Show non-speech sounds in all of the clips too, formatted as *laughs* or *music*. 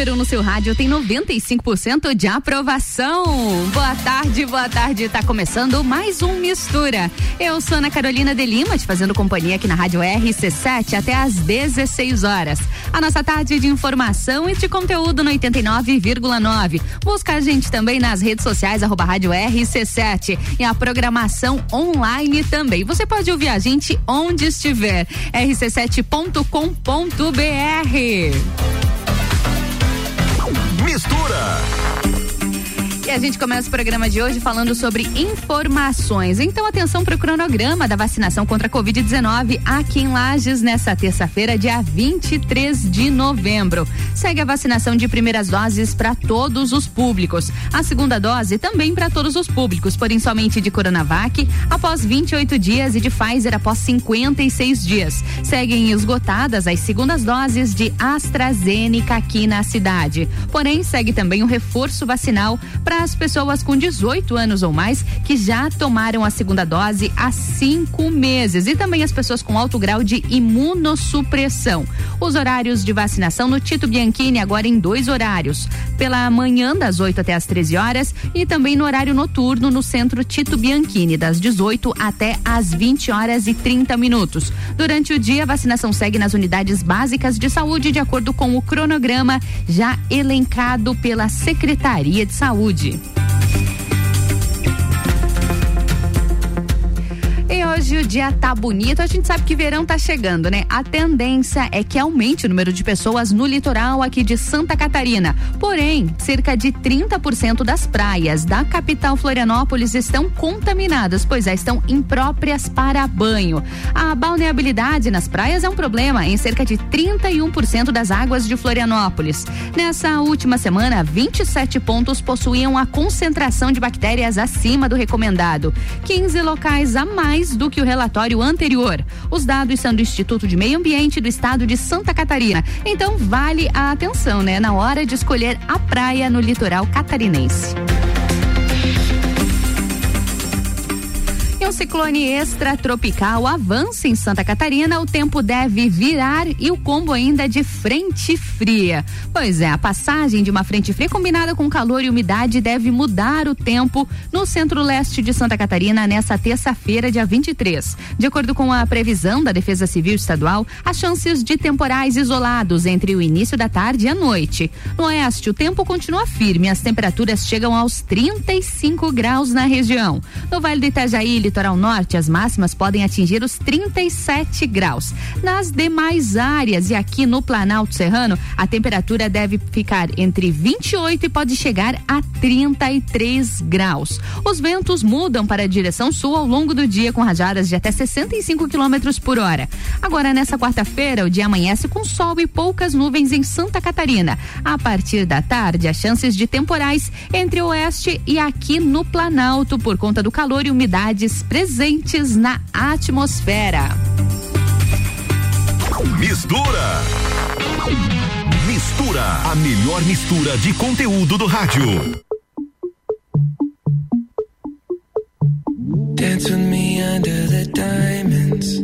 número um no seu rádio tem 95% de aprovação. Boa tarde, boa tarde. Tá começando mais um Mistura. Eu sou Ana Carolina de Lima, te fazendo companhia aqui na Rádio RC7 até às 16 horas. A nossa tarde de informação e de conteúdo no 89,9. Busca a gente também nas redes sociais, arroba Rádio RC7 e a programação online também. Você pode ouvir a gente onde estiver. rc7.com.br. Mistura. E a gente começa o programa de hoje falando sobre informações. Então, atenção para o cronograma da vacinação contra a Covid-19 aqui em Lages nessa terça-feira, dia 23 de novembro. Segue a vacinação de primeiras doses para todos os públicos. A segunda dose também para todos os públicos, porém somente de Coronavac após 28 dias e de Pfizer após 56 dias. Seguem esgotadas as segundas doses de AstraZeneca aqui na cidade. Porém, segue também o reforço vacinal para as pessoas com 18 anos ou mais que já tomaram a segunda dose há cinco meses e também as pessoas com alto grau de imunossupressão. Os horários de vacinação no Tito Bianchini agora em dois horários, pela manhã das 8 até as 13 horas e também no horário noturno no Centro Tito Bianchini das 18 até as 20 horas e 30 minutos. Durante o dia a vacinação segue nas unidades básicas de saúde de acordo com o cronograma já elencado pela Secretaria de Saúde. 9. Hoje o dia tá bonito, a gente sabe que verão tá chegando, né? A tendência é que aumente o número de pessoas no litoral aqui de Santa Catarina. Porém, cerca de 30% das praias da capital Florianópolis estão contaminadas, pois já estão impróprias para banho. A balneabilidade nas praias é um problema em cerca de 31% das águas de Florianópolis. Nessa última semana, 27 pontos possuíam a concentração de bactérias acima do recomendado. 15 locais a mais do que o relatório anterior. Os dados são do Instituto de Meio Ambiente do Estado de Santa Catarina. Então vale a atenção, né, na hora de escolher a praia no litoral catarinense. Um ciclone extratropical avança em Santa Catarina, o tempo deve virar e o combo ainda de frente fria. Pois é, a passagem de uma frente fria combinada com calor e umidade deve mudar o tempo no centro-leste de Santa Catarina nessa terça-feira, dia 23. De acordo com a previsão da Defesa Civil Estadual, há chances de temporais isolados entre o início da tarde e a noite. No oeste, o tempo continua firme, as temperaturas chegam aos 35 graus na região. No Vale do Itajaí, litoral norte, as máximas podem atingir os 37 graus. Nas demais áreas e aqui no Planalto Serrano, a temperatura deve ficar entre 28 e pode chegar a 33 graus. Os ventos mudam para a direção sul ao longo do dia com rajadas de até 65 quilômetros por hora. Agora, nessa quarta-feira, o dia amanhece com sol e poucas nuvens em Santa Catarina. A partir da tarde, as chances de temporais entre o oeste e aqui no Planalto por conta do calor e umidades presentes na atmosfera. Mistura. Mistura, a melhor mistura de conteúdo do rádio. Dance with me under the diamonds.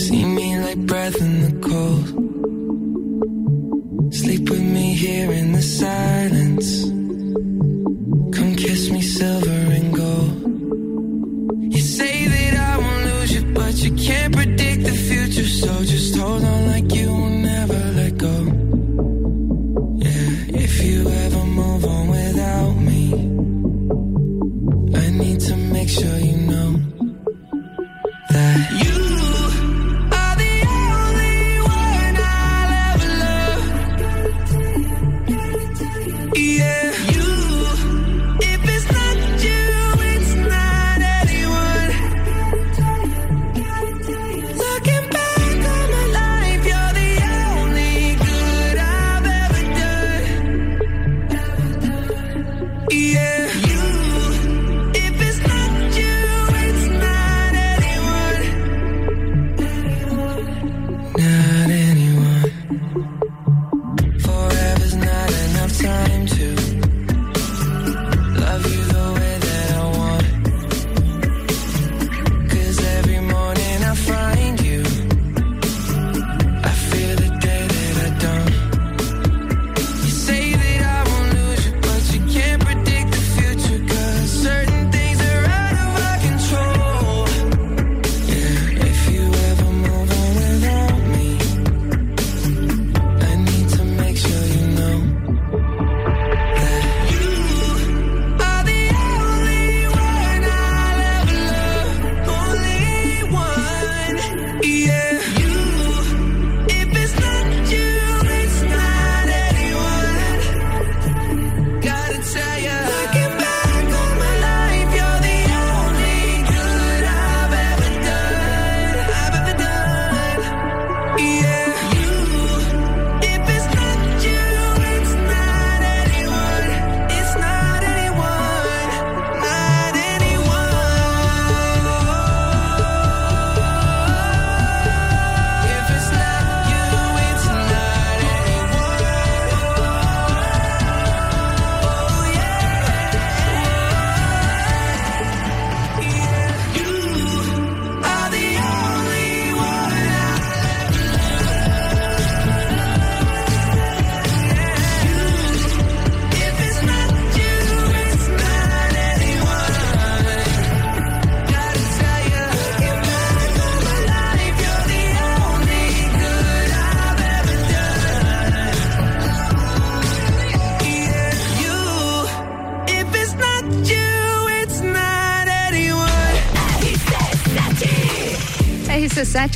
See me like breath in the cold. Sleep with me here in the silence.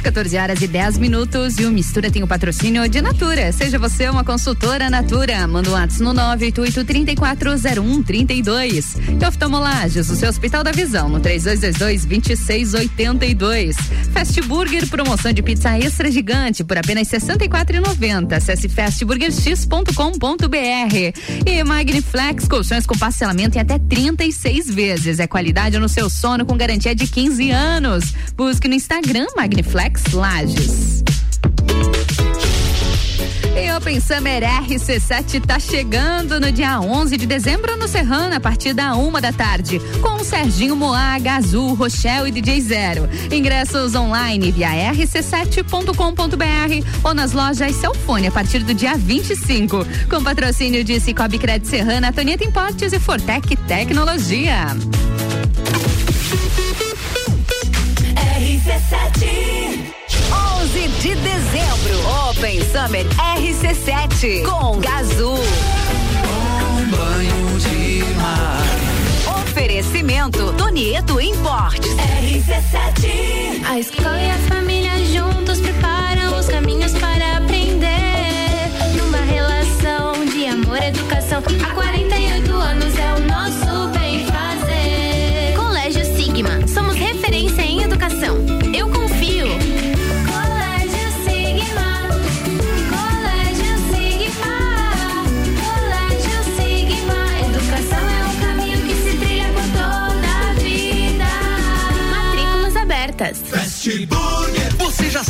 14 horas e 10 minutos. E o Mistura tem o patrocínio de Natura. Seja você uma consultora Natura. Manda um WhatsApp no 988-340132. E oftalmolages, o seu Hospital da Visão, no 3222-2682. Fast Burger, promoção de pizza extra gigante por apenas R$ 64,90. Acesse fastburgerx.com.br. E Magniflex, colchões com parcelamento em até 36 vezes. É qualidade no seu sono com garantia de 15 anos. Busque no Instagram Magniflex Lages. E Open Summer RC7 tá chegando no dia 11 de dezembro no Serrano, a partir da uma da tarde, com Serginho Moaga, Azul, Rochelle e DJ Zero. Ingressos online via rc7.com.br ou nas lojas Celfone a partir do dia 25. Com patrocínio de Cicobi Cred Serrana, Toneta Importes e Fortec Tecnologia. RC7 11 de dezembro, Open Summer RC7 com Gazul. Um banho de mar. Oferecimento Tonieto Importes. RC7. A escola e a família juntos preparam os caminhos para aprender. Numa relação de amor e educação. Há 48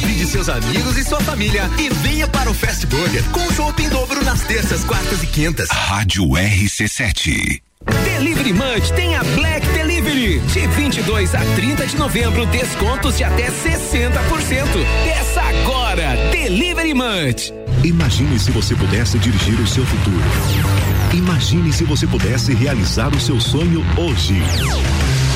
Convide seus amigos e sua família e venha para o Fast Burger com chopp em dobro nas terças, quartas e quintas. Rádio RC7. Delivery Munch tem a Black Delivery. De 22 a 30 de novembro, descontos de até 60%. Peça agora. Delivery Munch. Imagine se você pudesse dirigir o seu futuro. Imagine se você pudesse realizar o seu sonho hoje.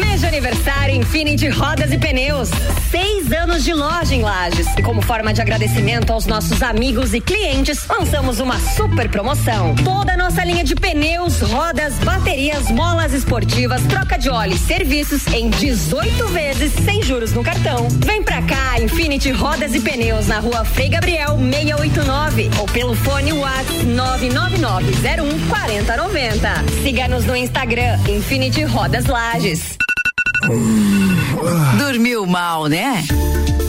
Mês de aniversário Infinity Rodas e Pneus. Seis anos de loja em Lages. E como forma de agradecimento aos nossos amigos e clientes, lançamos uma super promoção. Toda a nossa linha de pneus, rodas, baterias, molas esportivas, troca de óleo e serviços em 18 vezes sem juros no cartão. Vem pra cá, Infinity Rodas e Pneus na rua Frei Gabriel 689 ou pelo fone WhatsApp 99901 4090. Siga-nos no Instagram Infinity Rodas Lages. Dormiu mal, né?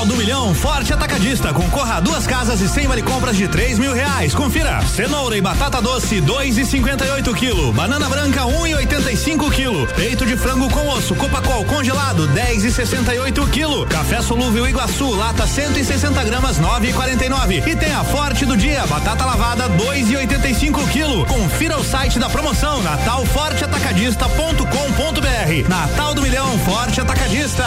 Natal do Milhão Forte Atacadista. Concorra a duas casas e cem vale compras de três mil reais. Confira. Cenoura e batata doce, dois e cinquenta e oito quilo. Banana branca, um e oitenta e cinco quilo. Peito de frango com osso, Copacol congelado, dez e sessenta e oito quilo. Café solúvel Iguaçu, lata 160 gramas, nove e quarenta e nove. E tem a Forte do dia, batata lavada, dois e oitenta e cinco quilo. Confira o site da promoção, natalforteatacadista.com.br. Natal do Milhão Forte Atacadista.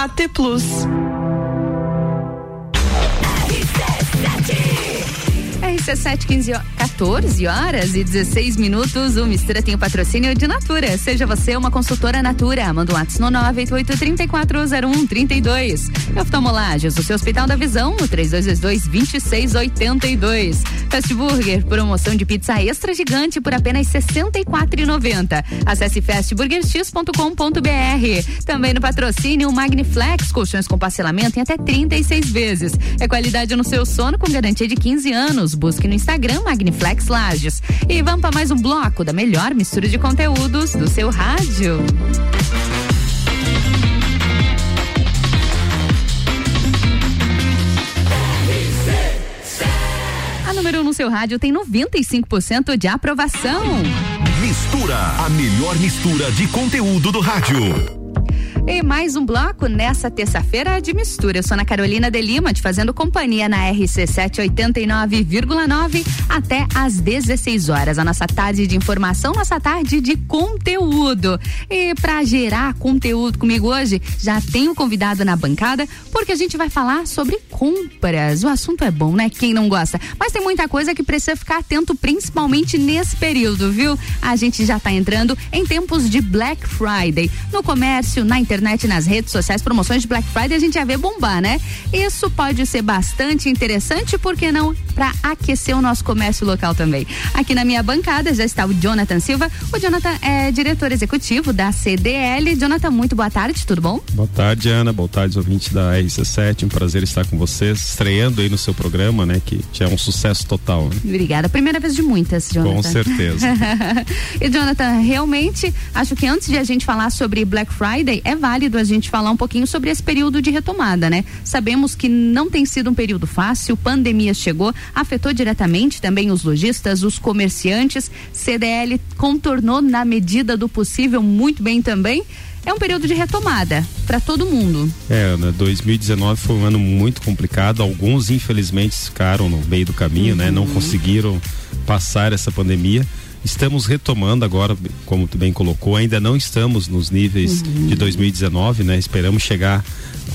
AT Plus. RC7, 15 14 horas e 16 minutos. O Mistura tem o patrocínio de Natura. Seja você uma consultora Natura. Manda um WhatsApp no 988-3401-32. Oftalmolages, o seu Hospital da Visão, no 3222-2682. Fast Burger, promoção de pizza extra gigante por apenas R$ 64,90. Acesse fastburgerx.com.br. Também no patrocínio Magniflex, colchões com parcelamento em até 36 vezes. É qualidade no seu sono com garantia de 15 anos. Busque no Instagram Magniflex Lages. E vamos para mais um bloco da melhor mistura de conteúdos do seu rádio. A número 1 um no seu rádio tem 95% de aprovação. Mistura, a melhor mistura de conteúdo do rádio. E mais um bloco nessa terça-feira de mistura. Eu sou Ana Carolina de Lima, te fazendo companhia na RC 789,9 até às 16 horas. A nossa tarde de informação, nossa tarde de conteúdo. E para gerar conteúdo comigo hoje, já tenho convidado na bancada, porque a gente vai falar sobre compras. O assunto é bom, né? Quem não gosta? Mas tem muita coisa que precisa ficar atento, principalmente nesse período, viu? A gente já está entrando em tempos de Black Friday. No comércio, na internet, nas redes sociais, promoções de Black Friday a gente já vê bombar, né? Isso pode ser bastante interessante, por que não? Para aquecer o nosso comércio local também. Aqui na minha bancada já está o Jonathan Silva. O Jonathan é diretor executivo da CDL. Jonathan, muito boa tarde, tudo bom? Boa tarde, Ana. Boa tarde, ouvintes da RC7. Um prazer estar com vocês, estreando aí no seu programa, né? Que já é um sucesso total. Né? Obrigada. Primeira vez de muitas, Jonathan. Com certeza. *laughs* e, Jonathan, realmente acho que antes de a gente falar sobre Black Friday, é válido a gente falar um pouquinho sobre esse período de retomada, né? Sabemos que não tem sido um período fácil, pandemia chegou, afetou diretamente também os lojistas, os comerciantes. CDL contornou na medida do possível muito bem também é um período de retomada para todo mundo. É, Ana, 2019 foi um ano muito complicado. Alguns, infelizmente, ficaram no meio do caminho, uhum. né? Não uhum. conseguiram passar essa pandemia. Estamos retomando agora, como tu bem colocou, ainda não estamos nos níveis uhum. de 2019, né? Esperamos chegar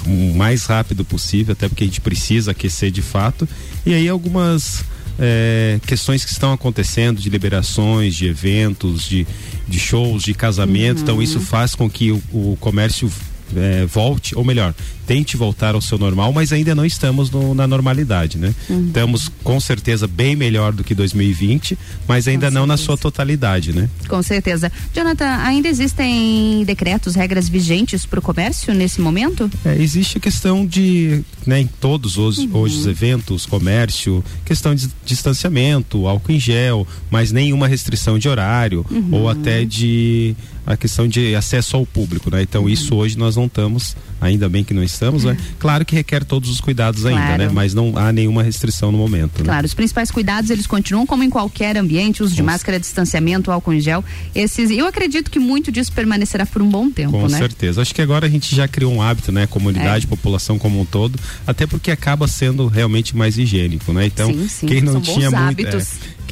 o mais rápido possível, até porque a gente precisa aquecer de fato. E aí algumas é, questões que estão acontecendo de liberações, de eventos, de, de shows, de casamento. Uhum. Então isso faz com que o, o comércio é, volte, ou melhor, tente voltar ao seu normal, mas ainda não estamos no, na normalidade, né? Uhum. Estamos com certeza bem melhor do que 2020, mas ainda não na sua totalidade, né? Com certeza. Jonathan, ainda existem decretos, regras vigentes para o comércio nesse momento? É, existe a questão de, né, em todos os, uhum. hoje os eventos, comércio, questão de distanciamento, álcool em gel, mas nenhuma restrição de horário uhum. ou até de a questão de acesso ao público, né? Então uhum. isso hoje nós não estamos, ainda bem que não estamos, né? Claro que requer todos os cuidados claro. ainda, né? Mas não há nenhuma restrição no momento. Né? Claro, os principais cuidados eles continuam como em qualquer ambiente, uso de Com máscara, distanciamento, álcool em gel. Esses, eu acredito que muito disso permanecerá por um bom tempo, Com né? certeza. Acho que agora a gente já criou um hábito, né? Comunidade, é. população como um todo, até porque acaba sendo realmente mais higiênico, né? Então, sim, sim. quem não tinha muito, é,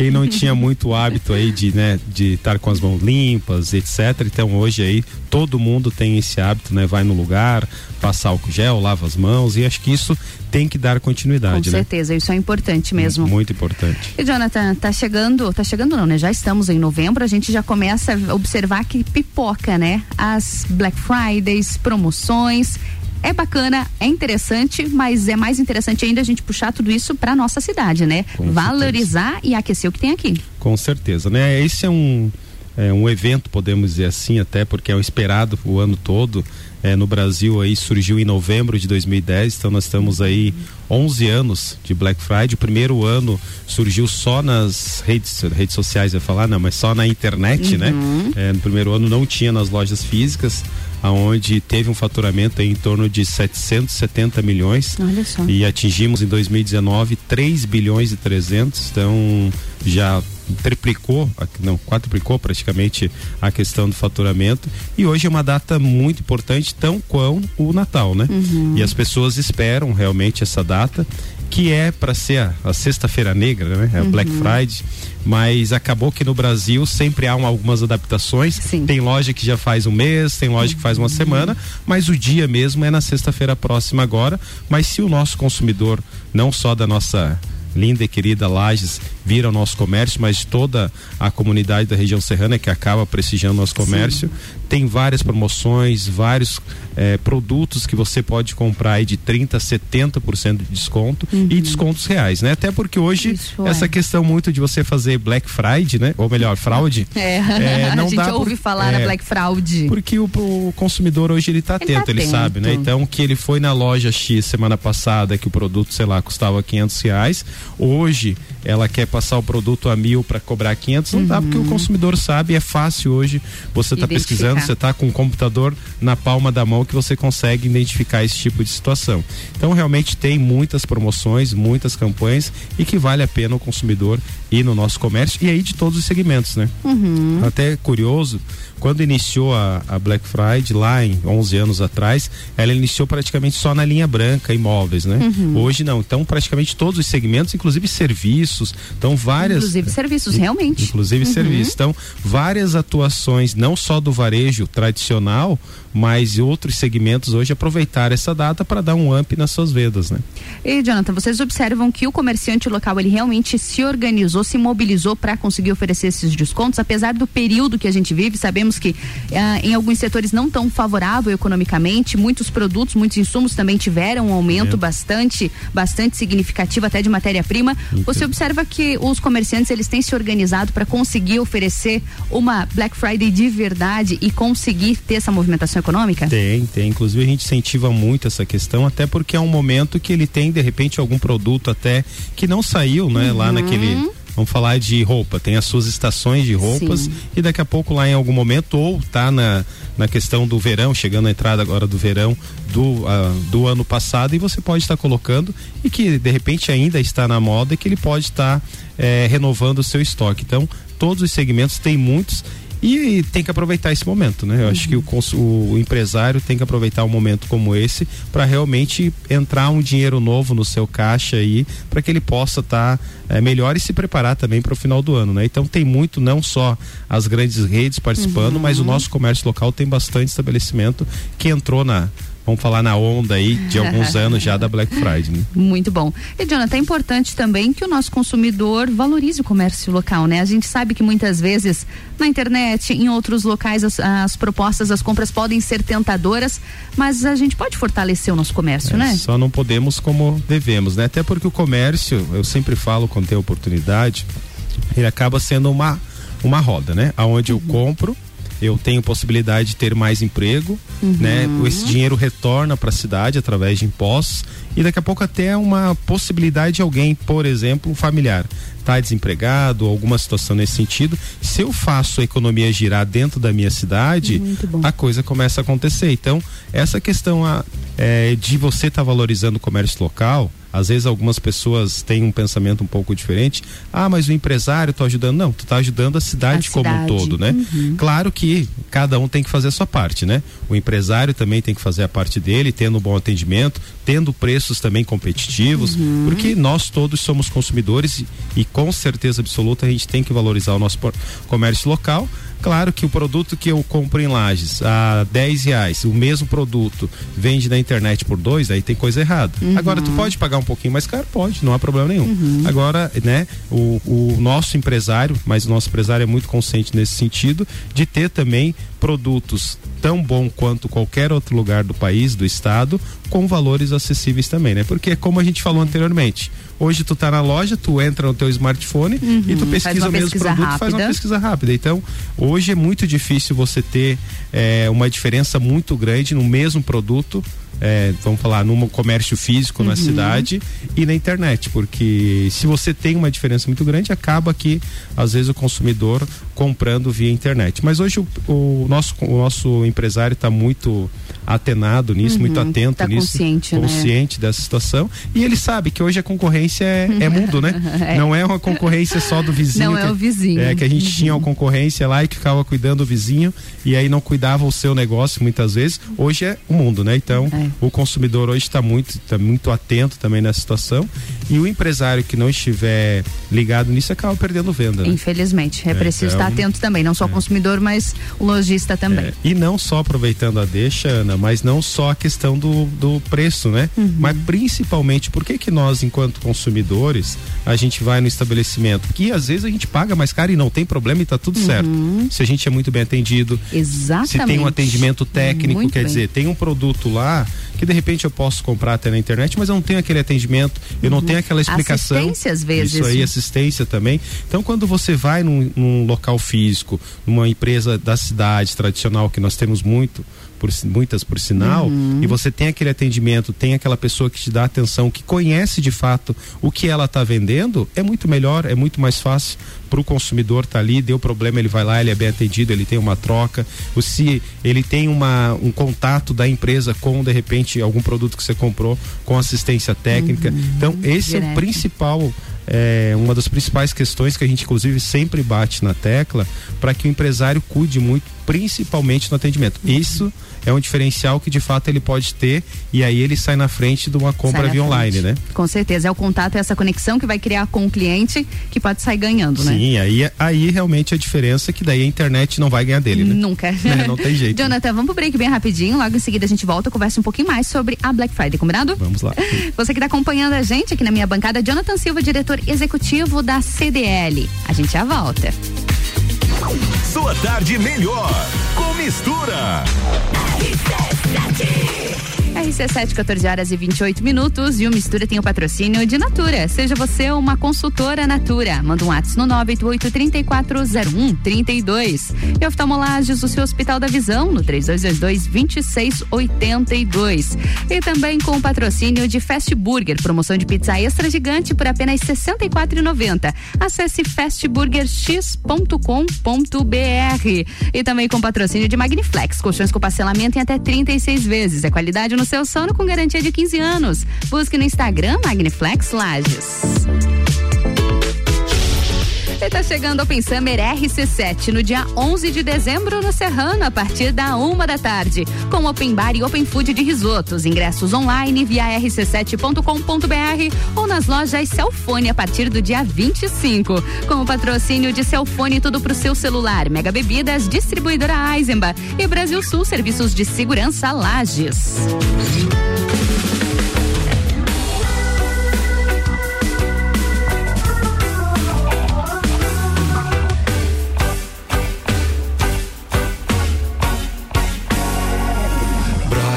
quem não tinha muito hábito aí de, né, de estar com as mãos limpas, etc. Então hoje aí todo mundo tem esse hábito, né? Vai no lugar, passa álcool gel, lava as mãos e acho que isso tem que dar continuidade, Com né? certeza, isso é importante mesmo. Muito importante. E Jonathan, tá chegando, tá chegando não, né? Já estamos em novembro, a gente já começa a observar que pipoca, né? As Black Fridays, promoções. É bacana, é interessante, mas é mais interessante ainda a gente puxar tudo isso para nossa cidade, né? Com Valorizar e aquecer o que tem aqui. Com certeza, né? Esse é um é um evento, podemos dizer assim, até porque é o esperado o ano todo. É, no Brasil aí surgiu em novembro de 2010, então nós estamos aí 11 anos de Black Friday. O primeiro ano surgiu só nas redes, redes sociais, eu ia falar, não, mas só na internet, né? É, no primeiro ano não tinha nas lojas físicas, aonde teve um faturamento em torno de 770 milhões. Olha só. E atingimos em 2019 3 bilhões e 300, então já triplicou, não, quadruplicou praticamente a questão do faturamento e hoje é uma data muito importante, tão quanto o Natal, né? E as pessoas esperam realmente essa data que é para ser a, a sexta-feira negra, né? É a Black Friday, mas acabou que no Brasil sempre há um- algumas adaptações. Tem loja que já faz um mês, tem loja que faz uma semana, mas o dia mesmo é na sexta-feira próxima agora. Mas se o nosso consumidor, não só da nossa linda e querida Lages vir ao nosso comércio, mas toda a comunidade da região serrana que acaba prestigiando nosso comércio. Tem várias promoções, vários eh, produtos que você pode comprar aí de 30 a 70% de desconto e descontos reais, né? Até porque hoje Isso essa é. questão muito de você fazer Black Friday, né? Ou melhor, fraude. *laughs* É, eh, não a gente dá ouve por- falar na é, Black Fraud. porque o, o consumidor hoje ele tá Ele tá atento, ele atento. sabe, né? Então que ele foi na loja X semana passada que o produto, sei lá, custava 500 reais, hoje ela quer passar o produto a mil para cobrar 500, não dá porque o consumidor sabe, é fácil hoje. Você tá Uhum. Pesquisando, você tá com o computador na palma da mão que você consegue identificar esse tipo de situação. Então realmente tem muitas promoções, muitas campanhas e que vale a pena o consumidor ir no nosso comércio e aí de todos os segmentos, né? Uhum. Até curioso, quando iniciou a, a Black Friday, lá em 11 anos atrás, ela iniciou praticamente só na linha branca, imóveis, né? Uhum. Hoje não, então praticamente todos os segmentos, inclusive serviços, então várias... Inclusive serviços, realmente. Inclusive Uhum. serviços. Então, várias atuações, não só do varejo tradicional, mas outros segmentos hoje aproveitar essa data para dar um up nas suas vendas, né? E Jonathan, vocês observam que o comerciante local ele realmente se organizou, se mobilizou para conseguir oferecer esses descontos, apesar do período que a gente vive. Sabemos que ah, em alguns setores não tão favorável economicamente, muitos produtos, muitos insumos também tiveram um aumento É. bastante, bastante significativo até de matéria-prima. Você observa que os comerciantes eles têm se organizado para conseguir oferecer uma Black Friday de verdade e conseguir ter essa movimentação econômica? Tem, tem. Inclusive a gente incentiva muito essa questão, até porque é um momento que ele tem, de repente, algum produto até que não saiu, né? Lá Uhum. naquele. Vamos falar de roupa, tem as suas estações de roupas Sim. e daqui a pouco lá em algum momento, ou tá na, na questão do verão, chegando a entrada agora do verão do, ah, do ano passado, e você pode estar colocando e que de repente ainda está na moda e que ele pode estar eh, renovando o seu estoque. Então, todos os segmentos têm muitos e tem que aproveitar esse momento, né? Eu acho que o, o empresário tem que aproveitar um momento como esse para realmente entrar um dinheiro novo no seu caixa aí, para que ele possa estar melhor e se preparar também para o final do ano, né? Então tem muito, não só as grandes redes participando, mas o nosso comércio local tem bastante estabelecimento que entrou na, vamos falar na onda aí de alguns *laughs* anos já da Black Friday, né? Muito bom. E, Jonathan, é importante também que o nosso consumidor valorize o comércio local, né? A gente sabe que muitas vezes na internet, em outros locais, as, as propostas, as compras podem ser tentadoras, mas a gente pode fortalecer o nosso comércio, É, né? Só não podemos como devemos, né? Até porque o comércio, eu sempre falo quando tem oportunidade, ele acaba sendo uma, uma roda, né? Aonde eu compro, eu tenho possibilidade de ter mais emprego, né? Esse dinheiro retorna para a cidade através de impostos e daqui a pouco até uma possibilidade de alguém, por exemplo, um familiar, tá desempregado, alguma situação nesse sentido. Se eu faço a economia girar dentro da minha cidade, a coisa começa a acontecer. Então, essa questão a, é, de você estar valorizando o comércio local, Às vezes algumas pessoas têm um pensamento um pouco diferente. Ah, mas o empresário está ajudando. Não, tu está ajudando a cidade, A como um cidade. todo, né? Uhum. Claro que cada um tem que fazer a sua parte, né? O empresário também tem que fazer a parte dele, tendo um bom atendimento, tendo preços também competitivos, Uhum. porque nós todos somos consumidores e, e com certeza absoluta a gente tem que valorizar o nosso comércio local. Claro que o produto que eu compro em Lages a 10 reais, o mesmo produto vende na internet por dois, aí tem coisa errada. Uhum. Agora, tu pode pagar um pouquinho mais caro? Pode, não há problema nenhum. Uhum. Agora, né, o, o nosso empresário, mas o nosso empresário é muito consciente nesse sentido, de ter também produtos tão bom quanto qualquer outro lugar do país, do estado, com valores acessíveis também, né? Porque como a gente falou anteriormente, hoje tu tá na loja, tu entra no teu smartphone e tu Uhum, pesquisa o mesmo produto, faz uma rápida. pesquisa rápida. Então, hoje é muito difícil você ter eh, uma diferença muito grande no mesmo produto. Eh, vamos falar, num comércio físico na Uhum. cidade e na internet, porque se você tem uma diferença muito grande, acaba que às vezes o consumidor comprando via internet. Mas hoje o, o nosso, o nosso empresário está muito atenado nisso, muito Uhum, atento tá nisso, consciente, né? consciente dessa situação e ele sabe que hoje a concorrência é, é *laughs* mundo, né? É. Não é uma concorrência só do vizinho. Não é que- o vizinho. É que a gente Uhum. tinha uma concorrência lá e que ficava cuidando do vizinho e aí não cuidava o seu negócio muitas vezes. Hoje é o mundo, né? Então É. o consumidor hoje está muito, tá muito atento também nessa situação e o empresário que não estiver ligado nisso acaba perdendo venda. né? Infelizmente. É, preciso então, estar atento também, não só o consumidor, mas o lojista também. É, e não só aproveitando a deixa, Ana, mas não só a questão do, do preço, né? Uhum. Mas principalmente, por que que nós, enquanto consumidores, a gente vai no estabelecimento? Que às vezes a gente paga mais caro e não tem problema e tá tudo certo. Se a gente é muito bem atendido, Uhum. Exatamente. se tem um atendimento técnico, Muito quer bem. dizer, tem um produto lá que de repente eu posso comprar até na internet, mas eu não tenho aquele atendimento, eu não tenho aquela explicação. Uhum. Assistência, às vezes. Isso aí, assistência também. Então, quando você vai num, num local físico, numa empresa da cidade tradicional, que nós temos muito, por muitas por sinal, Uhum. e você tem aquele atendimento, tem aquela pessoa que te dá atenção, que conhece de fato o que ela está vendendo, é muito melhor, é muito mais fácil para o consumidor tá ali, deu problema, ele vai lá, ele é bem atendido, ele tem uma troca, ou se ele tem uma, um contato da empresa com, de repente, algum produto que você comprou, com assistência técnica. Então, esse é o Direto. principal é uma das principais questões que a gente inclusive sempre bate na tecla para que o empresário cuide muito, principalmente no atendimento. Isso é um diferencial que de fato ele pode ter e aí ele sai na frente de uma compra via online, né? Com certeza. É o contato, é essa conexão que vai criar com o cliente que pode sair ganhando, né? Sim, aí, aí realmente a diferença é que daí a internet não vai ganhar dele, né? Nunca. *laughs* É, não tem jeito. Jonathan, vamos pro break bem rapidinho. Logo em seguida a gente volta e conversa um pouquinho mais sobre a Black Friday, combinado? Vamos lá. *laughs* Você que está acompanhando a gente aqui na minha bancada, Jonathan Silva, diretor executivo da CDL. A gente já volta. Sua tarde melhor com mistura. RC7, 14 horas e 28 minutos. E o Mistura tem o patrocínio de Natura. Seja você uma consultora Natura. Manda um WhatsApp no 988-3401-32. E oftalmolages, o seu Hospital da Visão, no 3222-2682. E também com o patrocínio de Fast Burger. Promoção de pizza extra gigante por apenas R$ 64,90. Acesse fastburgerx.com.br. E também com patrocínio de Magniflex. Colchões com parcelamento em até 36 vezes. É qualidade no seu sono com garantia de 15 anos. Busque no Instagram Magniflex Lages. E tá chegando Open Summer RC7 no dia 11 de dezembro no Serrano, a partir da uma da tarde, com Open Bar e Open Food de risotos. Ingressos online via rc7.com.br ou nas lojas Celfone a partir do dia 25. Com o patrocínio de Celfone, tudo pro seu celular. Mega Bebidas, distribuidora Eisenbach e Brasil Sul Serviços de Segurança Lages.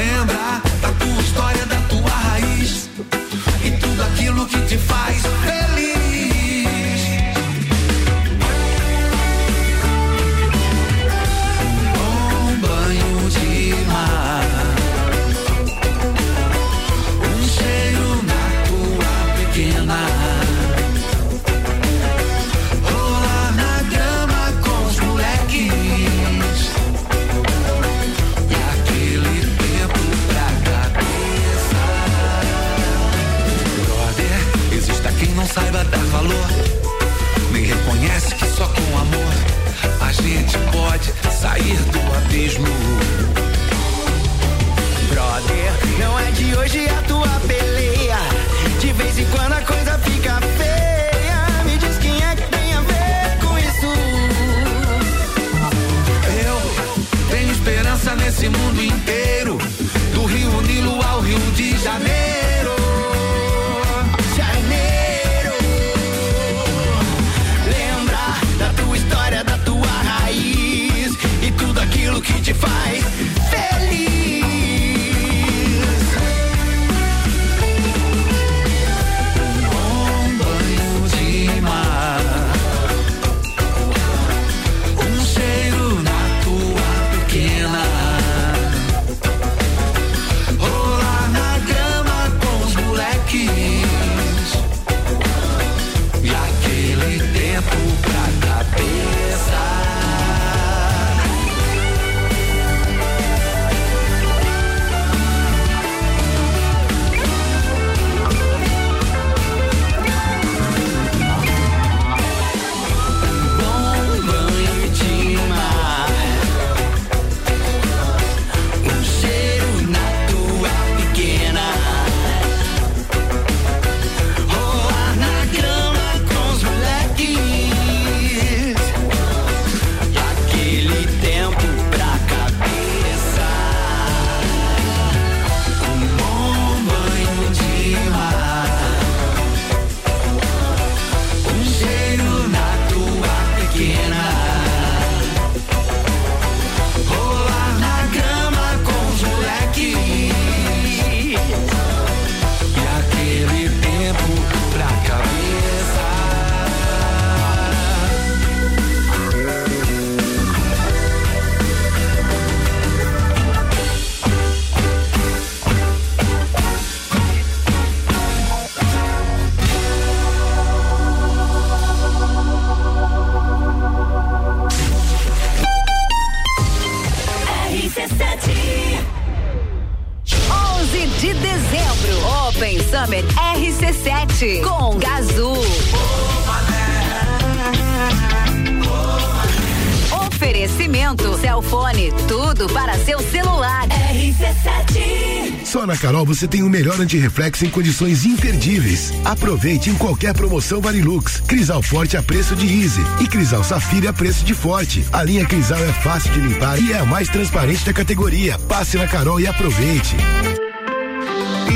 Lembra? Da tua história, Celfone, tudo para seu celular. RC7 Só na Carol você tem o melhor antirreflexo em condições imperdíveis. Aproveite em qualquer promoção Varilux. Crisal Forte a preço de Easy e Crisal Safira a preço de Forte. A linha Crisal é fácil de limpar e é a mais transparente da categoria. Passe na Carol e aproveite.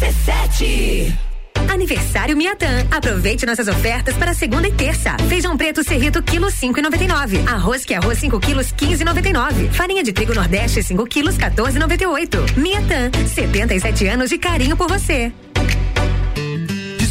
RC7 Aniversário Miatã. Aproveite nossas ofertas para segunda e terça. Feijão preto serrito quilo cinco e noventa e nove. Arroz que arroz 5 quilos quinze e noventa e nove. Farinha de trigo nordeste 5 quilos 14 e noventa e oito. Miatã, 77 anos de carinho por você.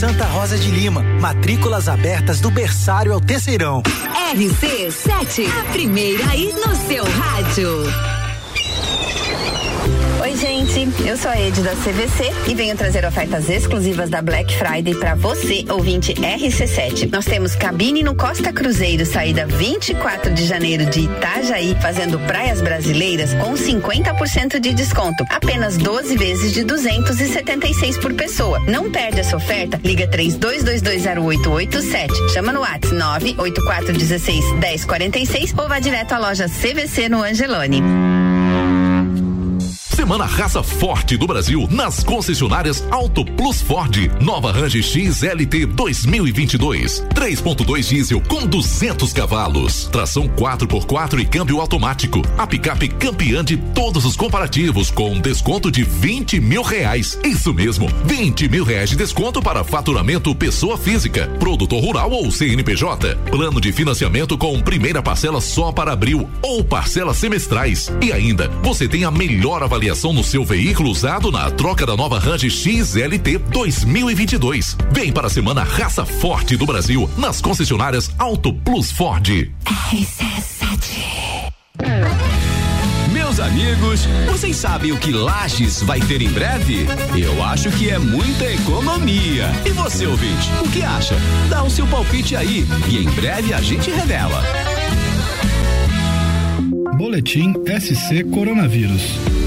Santa Rosa de Lima. Matrículas abertas do berçário ao terceirão. RC7, a primeira aí no seu rádio. Gente. Eu sou a Ed da CVC e venho trazer ofertas exclusivas da Black Friday para você, ouvinte RC7. Nós temos cabine no Costa Cruzeiro, saída 24 de janeiro de Itajaí, fazendo praias brasileiras com 50% de desconto. Apenas 12 vezes de 276 por pessoa. Não perde essa oferta. Liga 32220887. Chama no WhatsApp 98416 1046 ou vá direto à loja CVC no Angelone. Semana Raça Forte do Brasil nas concessionárias Auto Plus Ford. Nova Range XLT 2022. 3.2 diesel com 200 cavalos. Tração 4x4 e câmbio automático. A picape campeã de todos os comparativos com desconto de 20 mil reais. Isso mesmo, 20 mil reais de desconto para faturamento pessoa física, produtor rural ou CNPJ. Plano de financiamento com primeira parcela só para abril ou parcelas semestrais. E ainda, você tem a melhor avaliação avaliação no seu veículo usado na troca da nova Range XLT 2022. Vem para a semana Raça Forte do Brasil nas concessionárias Auto Plus Ford. Meus amigos, vocês sabem o que Lages vai ter em breve? Eu acho que é muita economia. E você, ouvinte, o que acha? Dá o seu palpite aí e em breve a gente revela. Boletim SC Coronavírus.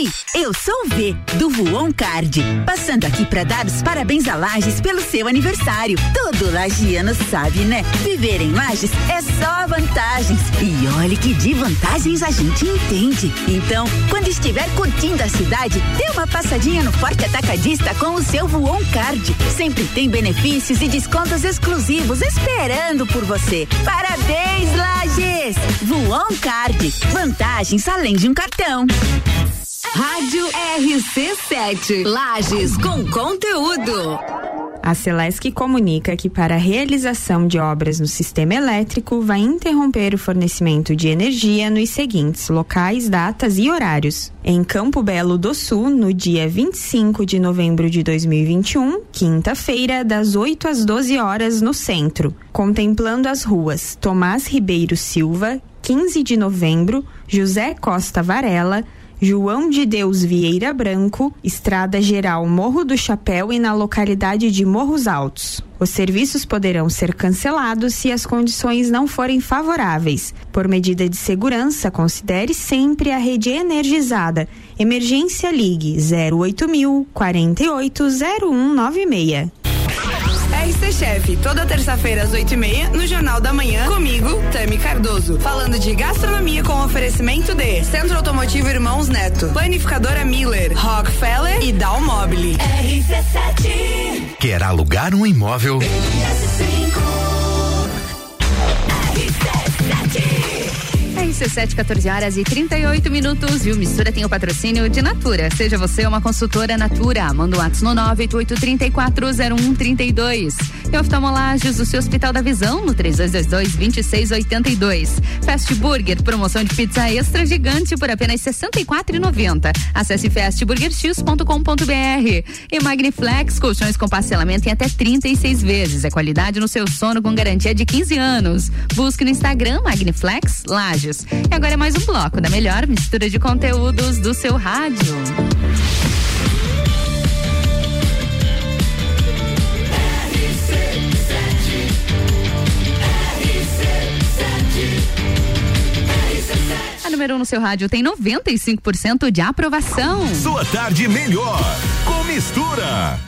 Oi, eu sou o V, do Voon Card. Passando aqui para dar os parabéns a Lages pelo seu aniversário. Todo lagiano sabe, né? Viver em Lages é só vantagens. E olhe que de vantagens a gente entende. Então, quando estiver curtindo a cidade, dê uma passadinha no Forte Atacadista com o seu Voon Card. Sempre tem benefícios e descontos exclusivos esperando por você. Parabéns, Lages! Voon Card. Vantagens além de um cartão. Rádio RC7. Lages com conteúdo. A Celesc comunica que para a realização de obras no sistema elétrico vai interromper o fornecimento de energia nos seguintes locais, datas e horários. Em Campo Belo do Sul, no dia 25 de novembro de 2021, quinta-feira, das 8 às 12 horas no centro, contemplando as ruas Tomás Ribeiro Silva, 15 de novembro, José Costa Varela, João de Deus Vieira Branco, Estrada Geral Morro do Chapéu e na localidade de Morros Altos. Os serviços poderão ser cancelados se as condições não forem favoráveis. Por medida de segurança, considere sempre a rede energizada. Emergência Ligue 08000 480196. RC Chef, toda terça-feira às 8 e meia, no Jornal da Manhã, comigo, Tami Cardoso. Falando de gastronomia com oferecimento de Centro Automotivo Irmãos Neto, Planificadora Miller, Rockefeller e Dalmobile. RC7 Quer alugar um imóvel? RC7, 14 horas e 38 minutos. Viu? Mistura tem o patrocínio de Natura. Seja você uma consultora Natura. Manda um ato no 988340132. E oftalmolagens do seu Hospital da Visão no 3222-2682. Fast Burger, promoção de pizza extra gigante por apenas R$ 64,90. Acesse fastburgerx.com.br. E Magniflex, colchões com parcelamento em até 36 vezes. É qualidade no seu sono com garantia de 15 anos. Busque no Instagram Magniflex Lages. E agora é mais um bloco da melhor mistura de conteúdos do seu rádio. A número 1 um no seu rádio tem 95% de aprovação. Sua tarde melhor com mistura.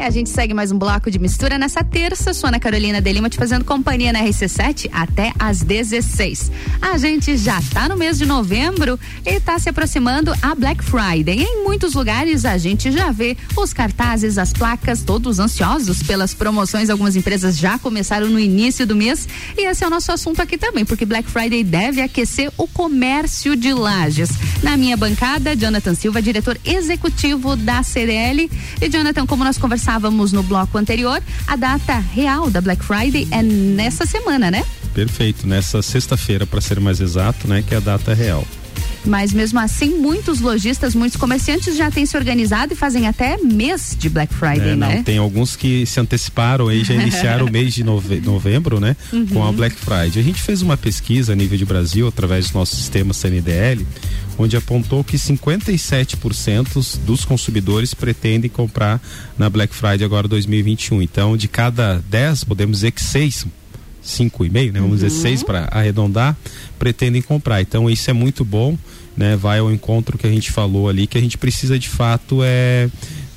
E a gente segue mais um bloco de mistura nessa terça. Sou Ana Carolina de Lima te fazendo companhia na RC7 até às 16. A gente já tá no mês de novembro e tá se aproximando a Black Friday. Em muitos lugares a gente já vê os cartazes, as placas, todos ansiosos pelas promoções. Algumas empresas já começaram no início do mês. E esse é o nosso assunto aqui também, porque Black Friday deve aquecer o comércio de lajes. Na minha bancada, Jonathan Silva, diretor executivo da CDL. E Jonathan, como nós conversamos conversávamos no bloco anterior, a data real da Black Friday é nessa semana, né? Perfeito, nessa sexta-feira, para ser mais exato, né, que é a data real. Mas mesmo assim, muitos lojistas, muitos comerciantes já têm se organizado e fazem até mês de Black Friday, é, não, né? Tem alguns que se anteciparam e já iniciaram o mês de nove, novembro, né? Uhum. Com a Black Friday. A gente fez uma pesquisa a nível de Brasil, através do nosso sistema CNDL, onde apontou que 57% dos consumidores pretendem comprar na Black Friday agora 2021. Então, de cada 10, podemos dizer que 6 cinco e meio, né? Vamos Uhum. dizer seis para arredondar, pretendem comprar. Então isso é muito bom, né? Vai ao encontro que a gente falou ali, que a gente precisa de fato é,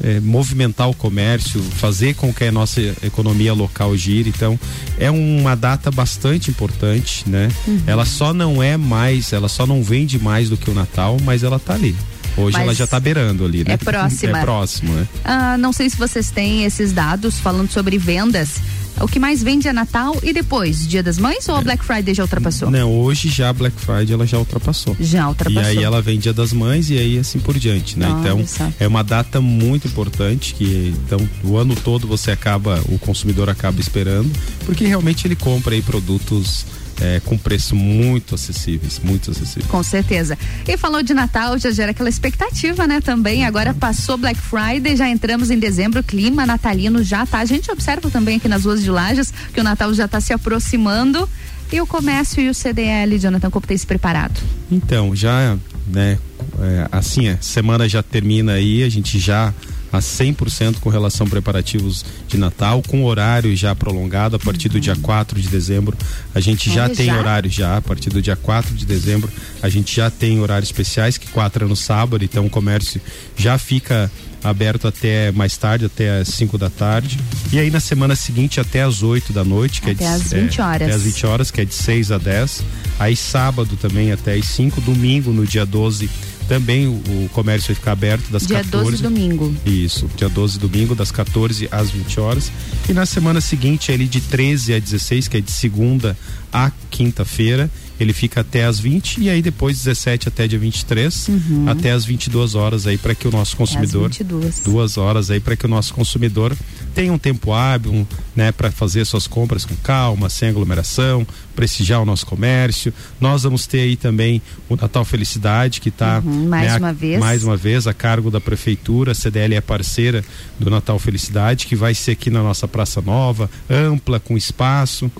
é movimentar o comércio, fazer com que a nossa economia local gire. Então é uma data bastante importante, né? Uhum. Ela só não é mais, ela só não vende mais do que o Natal, mas ela tá ali. Hoje ela Mas já está beirando ali, né? é próxima. É próximo, né? Ah, não sei se vocês têm esses dados falando sobre vendas. O que mais vende é Natal e depois, Dia das Mães ou a Black Friday já ultrapassou? Não, hoje já a Black Friday ela já ultrapassou. Já ultrapassou. E aí ela vem Dia das Mães e aí assim por diante, né? Então é uma data muito importante que então o ano todo você acaba, o consumidor acaba esperando, porque realmente ele compra aí produtos é, com preço muito acessíveis, muito acessíveis. Com certeza. E falou de Natal, já gera aquela expectativa, né? Também. Agora passou Black Friday, já entramos em dezembro, o clima natalino já tá. A gente observa também aqui nas ruas de Lages que o Natal já tá se aproximando. E o comércio e o CDL, Jonathan, como tem se preparado? Então, já, né, é, assim, a semana já termina aí, a gente já a 100% com relação a preparativos de Natal, com horário já prolongado a partir do dia 4 de dezembro. A gente já Olha, tem já? horário já, a partir do dia 4 de dezembro, a gente já tem horários especiais, que 4 é no sábado, então o comércio já fica aberto até mais tarde, até as 5 da tarde. E aí na semana seguinte até as 8 da noite, que Até é de, às 20 é, horas. Até às 20 horas, que é de 6 a 10. Aí sábado também até as 5, domingo no dia 12 também o, o comércio vai ficar aberto das Dia 14. 12 domingo. Isso, dia 12 domingo, das 14 às 20 horas. E na semana seguinte, ali de 13 a 16, que é de segunda a quinta-feira, ele fica até às 20 e aí depois 17 até dia 23, Uhum. até às 22 horas aí para que o nosso consumidor 22. duas horas aí para que o nosso consumidor tenha um tempo hábil, né, para fazer suas compras com calma, sem aglomeração, prestigiar o nosso comércio. Nós vamos ter aí também o Natal Felicidade que está Uhum, mais uma vez. mais uma vez a cargo da prefeitura, a CDL é parceira do Natal Felicidade, que vai ser aqui na nossa Praça Nova, ampla, com espaço.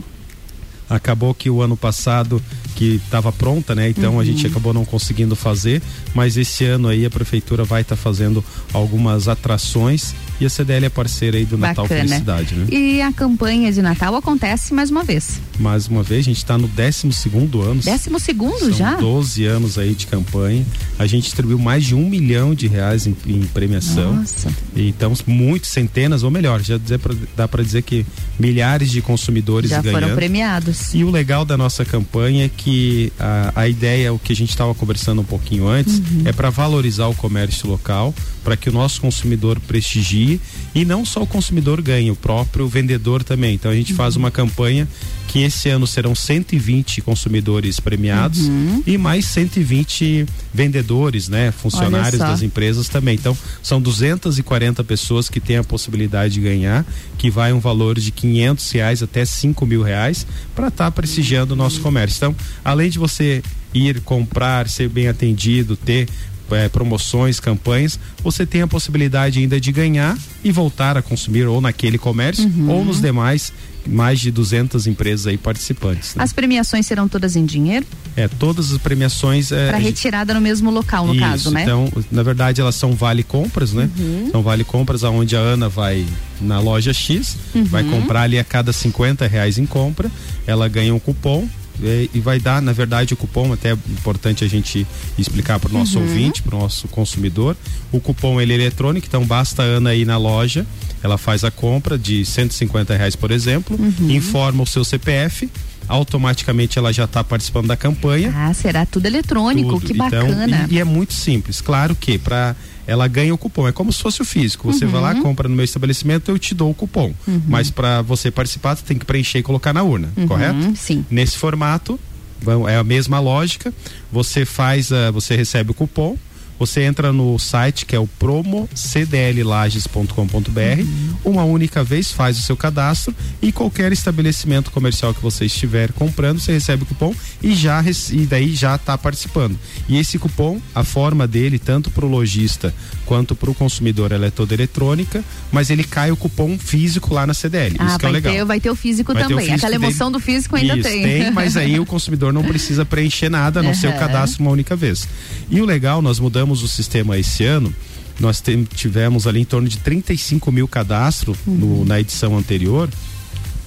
Acabou que o ano passado que estava pronta, né? Então a Uhum. gente acabou não conseguindo fazer, mas esse ano aí a prefeitura vai estar fazendo algumas atrações e a CDL é parceira aí do Natal Bacana. Felicidade, né? E a campanha de Natal acontece mais uma vez. Mais uma vez, a gente está no 12 segundo ano. Décimo segundo São já? 12 anos aí de campanha. A gente distribuiu mais de um milhão de reais em, em premiação. Nossa. Então, muitos, centenas, ou melhor, já dizer dá para dizer que milhares de consumidores Já ganhando. foram premiados. E o legal da nossa campanha é que a, a ideia, o que a gente estava conversando um pouquinho antes, Uhum. é para valorizar o comércio local, para que o nosso consumidor prestigie e não só o consumidor ganhe, o próprio vendedor também. Então a gente faz uma campanha que esse ano serão 120 consumidores premiados Uhum. e mais 120 vendedores, né, funcionários das empresas também. Então, são 240 pessoas que têm a possibilidade de ganhar, que vai um valor de 500 reais até 5 mil reais para estar prestigiando o nosso comércio. Então, além de você ir comprar, ser bem atendido, ter eh, promoções, campanhas, você tem a possibilidade ainda de ganhar e voltar a consumir ou naquele comércio Uhum. ou nos demais mais de 200 empresas aí participantes. né? As premiações serão todas em dinheiro? É, todas as premiações é, Para retirada no mesmo local, no isso, caso, né? Então, na verdade, elas são vale compras, né? Uhum. São vale compras aonde a Ana vai na loja X, Uhum. vai comprar ali a cada 50 reais em compra, ela ganha um cupom e, e vai dar, na verdade, o cupom, até é importante a gente explicar para o nosso Uhum. ouvinte, para o nosso consumidor. O cupom ele é eletrônico, então basta a Ana ir na loja, ela faz a compra de 150 reais, por exemplo, Uhum. informa o seu CPF, automaticamente ela já está participando da campanha. Ah, será tudo eletrônico, Tudo. que Então, bacana. e, e é muito simples. Claro que para ela ganha o cupom. É como se fosse o físico. Você Uhum. vai lá, compra no meu estabelecimento, eu te dou o cupom. Uhum. Mas para você participar, você tem que preencher e colocar na urna, Uhum, correto? Sim. Nesse formato, é a mesma lógica. Você faz, a, você recebe o cupom. Você entra no site que é o promocdllages.com.br, Uhum. uma única vez faz o seu cadastro e qualquer estabelecimento comercial que você estiver comprando, você recebe o cupom e já e daí já está participando. E esse cupom, a forma dele, tanto para o lojista quanto para o consumidor, ela é toda eletrônica, mas ele cai o cupom físico lá na CDL. Ah, Isso que é legal. ter, vai ter o físico Vai ter o também. físico Aquela emoção do físico ainda Isso, tem. mas aí o consumidor não precisa preencher nada, a não ser o cadastro uma única vez. E o legal, nós mudamos o sistema esse ano. Nós tivemos ali em torno de 35 mil cadastros no- na edição anterior.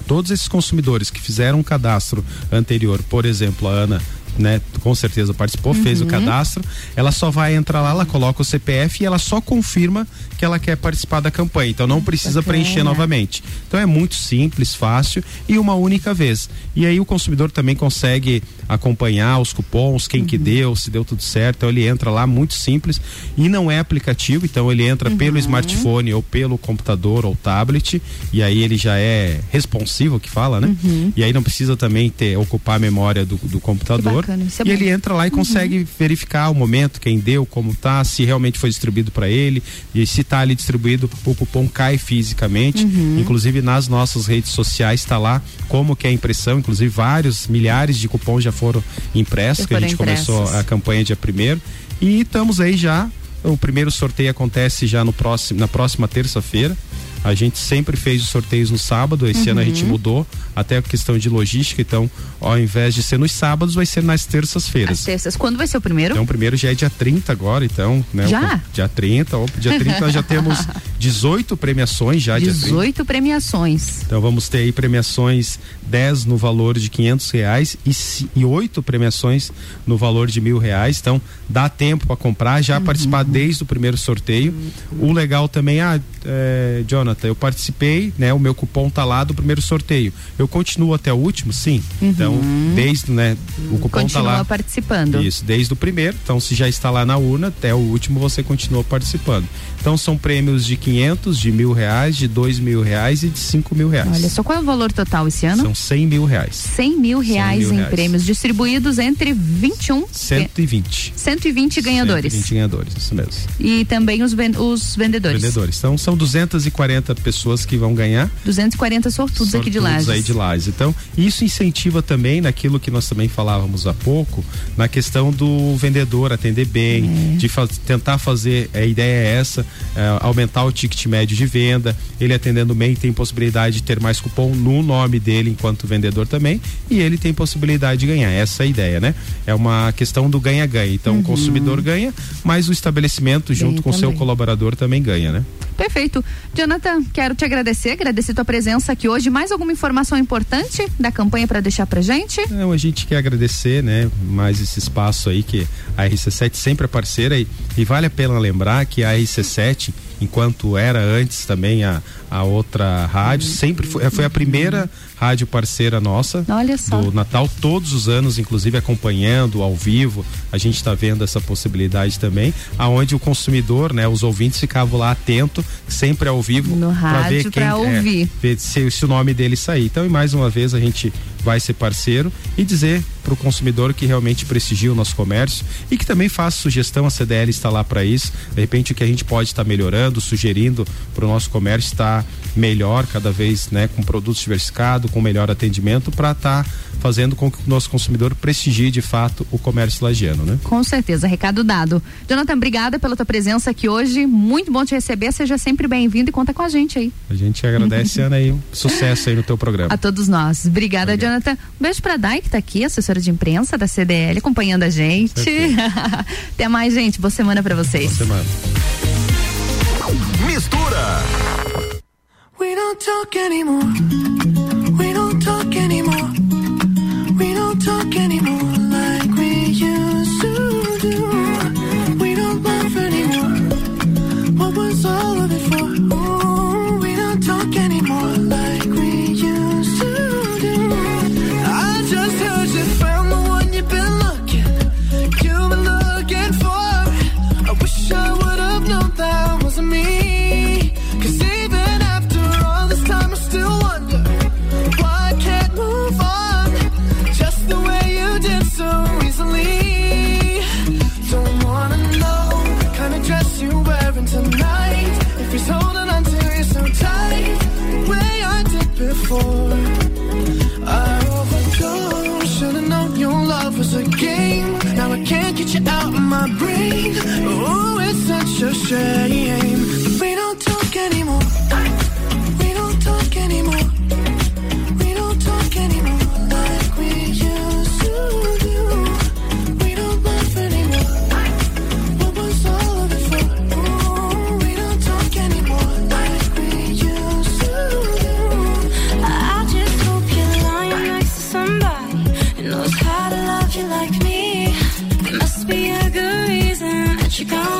Todos esses consumidores que fizeram um cadastro anterior, por exemplo, a Ana né, com certeza participou, uhum. fez o cadastro, ela só vai entrar lá, ela coloca o CPF e ela só confirma que ela quer participar da campanha. Então não precisa Bacana. preencher novamente. Então é muito simples, fácil e uma única vez. E aí o consumidor também consegue acompanhar os cupons, quem uhum. que deu, se deu tudo certo. Então ele entra lá muito simples e não é aplicativo, então ele entra uhum. pelo smartphone ou pelo computador ou tablet e aí ele já é responsivo que fala, né? Uhum. E aí não precisa também ter ocupar a memória do, do computador. É e bom. ele entra lá e consegue uhum. verificar o momento, quem deu, como tá, se realmente foi distribuído para ele e se tá ali distribuído, o cupom cai fisicamente. Uhum. Inclusive nas nossas redes sociais está lá como que é a impressão, inclusive vários milhares de cupons já foram impressos, que a gente impressos. começou a campanha dia primeiro e estamos aí já o primeiro sorteio acontece já no próximo, na próxima terça-feira. A gente sempre fez os sorteios no sábado, esse uhum. ano a gente uhum. mudou, até a questão de logística, então, ao invés de ser nos sábados, vai ser nas terças-feiras. As terças. Quando vai ser o primeiro? Então, o primeiro já é dia 30 agora, então, né? Já? Dia 30, opa, dia 30 nós já temos *laughs* 18 premiações já. 18 premiações. Então, vamos ter aí premiações 10 no valor de 500 reais e, e 8 premiações no valor de mil reais. Então, dá tempo para comprar, já uhum. participar desde o primeiro sorteio. Uhum. O legal também, ah, é, Jonathan, eu participei, né? O meu cupom tá lá do primeiro sorteio. Eu continuo até o último, sim. Uhum. Então, desde, né? O cupom continua tá lá. participando. Isso, desde o primeiro. Então, se já está lá na urna, até o último você continua participando. Então, são prêmios de 500, de mil reais, de dois mil reais e de cinco mil reais. Olha só, qual é o valor total esse ano? São 100 mil reais. 100 mil reais 100 mil em reais. prêmios distribuídos entre 21 120. 120 ganhadores. 120 ganhadores, isso mesmo. E também os, ven os vendedores. Vendedores. Então são 240 pessoas que vão ganhar. 240 sortudos, sortudos aqui de Lages. aí de Lages. Então, isso incentiva também naquilo que nós também falávamos há pouco, na questão do vendedor atender bem, é. de faz, tentar fazer, a ideia é essa, é, aumentar o ticket médio de venda, ele atendendo bem tem possibilidade de ter mais cupom no nome dele enquanto vendedor também, e ele tem possibilidade de ganhar. Essa é a ideia, né? É uma questão do ganha-ganha. Então uhum. o consumidor ganha, mas o estabelecimento junto com o seu colaborador também ganha, né? Perfeito. Jonathan, quero te agradecer, agradecer tua presença aqui hoje. Mais alguma informação importante da campanha para deixar pra gente? Não, a gente quer agradecer, né, mais esse espaço aí que a RC7 sempre é parceira e, e vale a pena lembrar que a RC7 enquanto era antes também a, a outra rádio, sempre foi, foi a primeira rádio parceira nossa Olha só. do Natal, todos os anos, inclusive acompanhando ao vivo, a gente está vendo essa possibilidade também, aonde o consumidor, né, os ouvintes ficavam lá atento, sempre ao vivo, para ver quem pra é, ouvir. ver se, se o nome dele sair. Então, e mais uma vez a gente vai ser parceiro e dizer para o consumidor que realmente prestigia o nosso comércio e que também faça sugestão, a CDL está lá para isso. De repente o que a gente pode estar tá melhorando, sugerindo para o nosso comércio estar melhor cada vez, né, com produtos diversificados, com melhor atendimento para estar tá fazendo com que o nosso consumidor prestigie de fato o comércio lagiano, né? Com certeza, recado dado. Jonathan, obrigada pela tua presença aqui hoje. Muito bom te receber. Seja sempre bem-vindo e conta com a gente aí. A gente agradece, *laughs* Ana, aí. Sucesso aí no teu programa. A todos nós. Obrigada, Obrigado. Jonathan. Um beijo pra Dai, que tá aqui, assessora de imprensa da CDL, acompanhando a gente. *laughs* Até mais, gente. Boa semana pra vocês. Boa semana. Mistura. We don't talk anymore. We don't talk anymore. Brain. Oh, it's such a shame. We don't talk anymore. you go.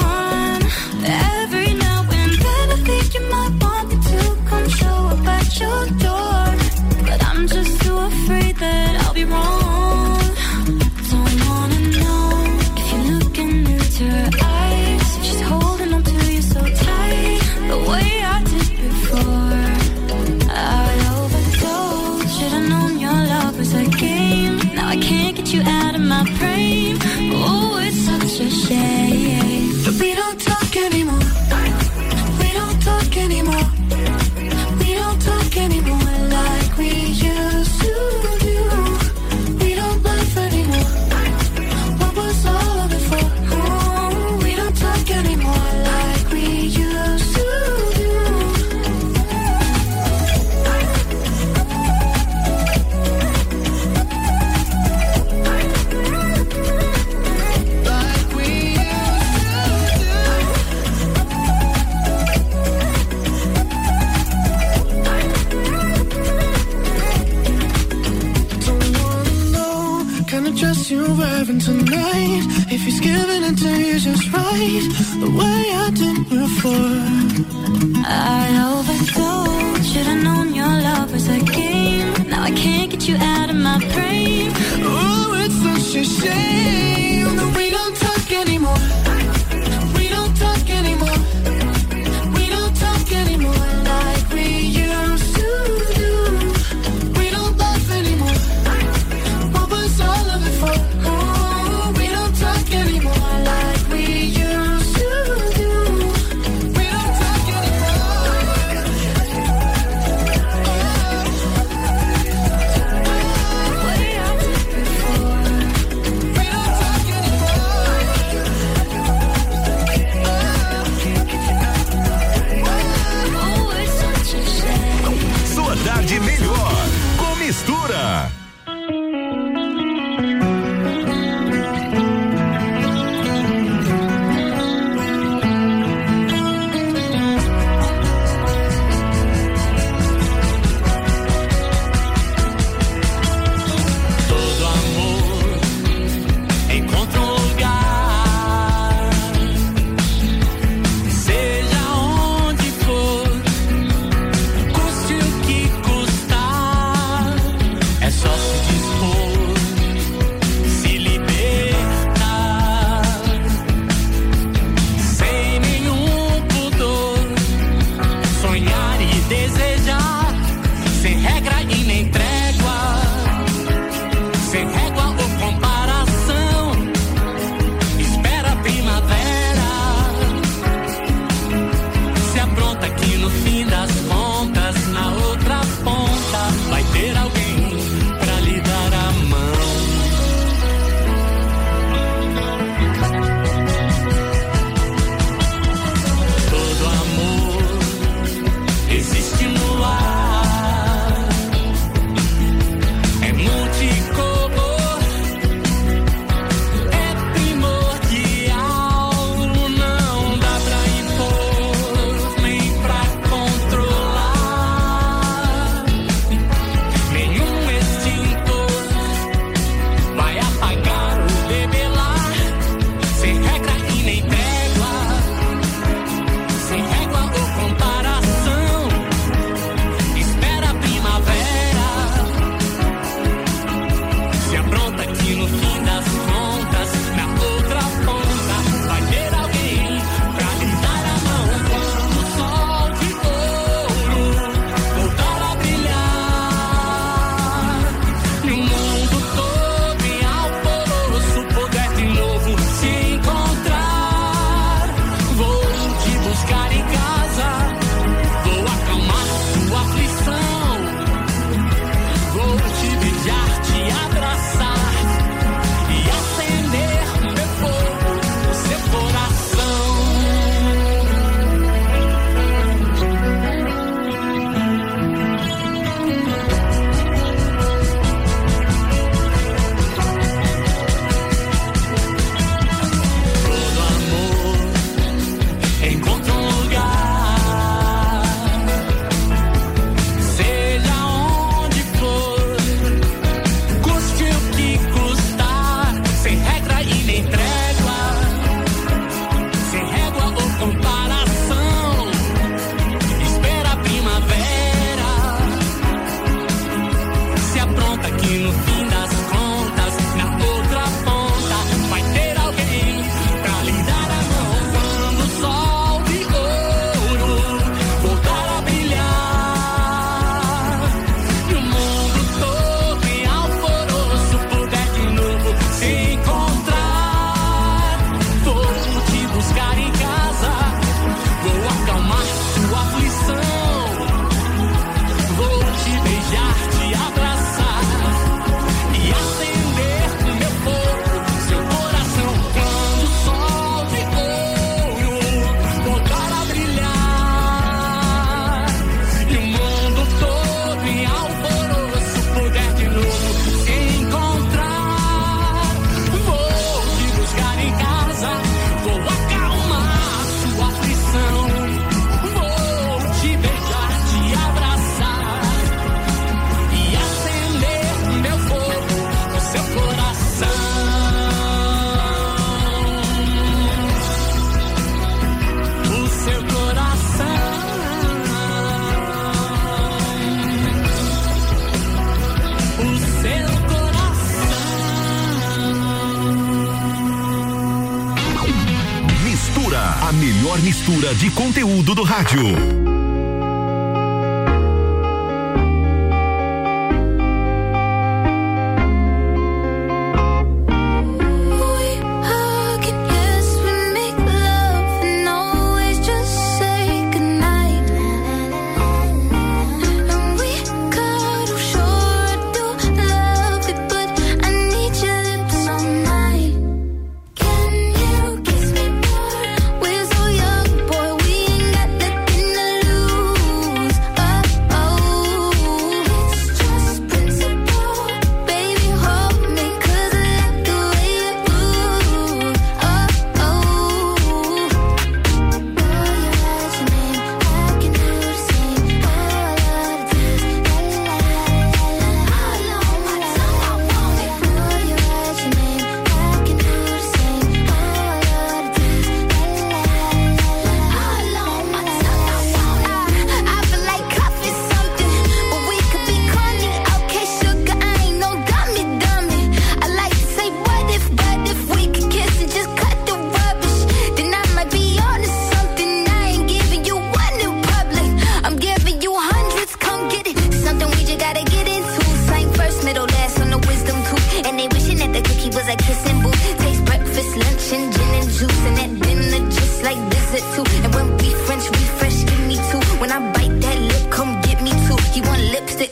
Conteúdo do rádio.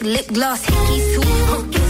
lip gloss, hickey, too.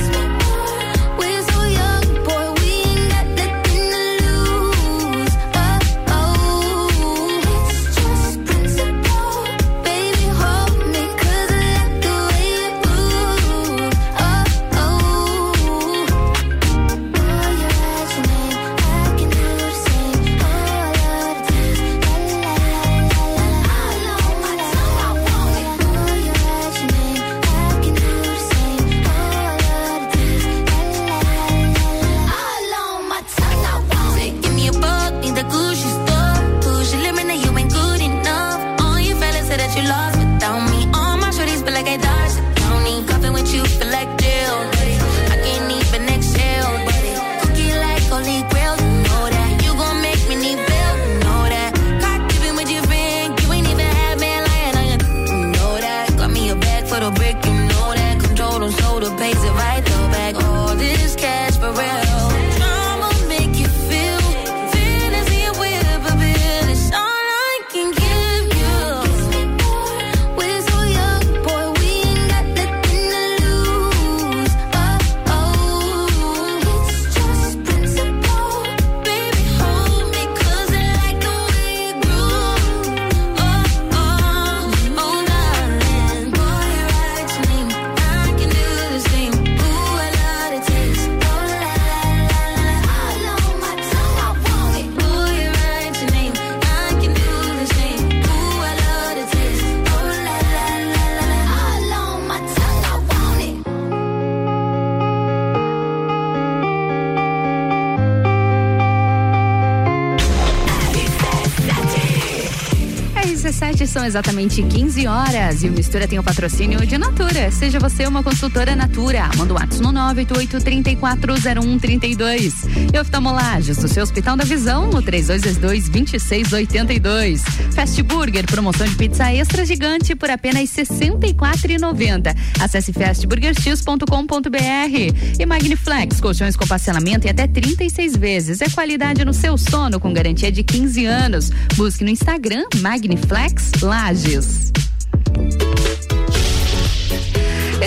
Exatamente 15 horas e o Mistura tem o patrocínio de Natura. Seja você uma consultora Natura. Manda o WhatsApp no 988-340132. E oftalmolages, o seu Hospital da Visão, no 3222-2682. Fast Burger, promoção de pizza extra gigante por apenas R$ 64,90. Acesse fastburgerx.com.br. E Magniflex, colchões com parcelamento em até 36 vezes. É qualidade no seu sono com garantia de 15 anos. Busque no Instagram Magniflex Lages.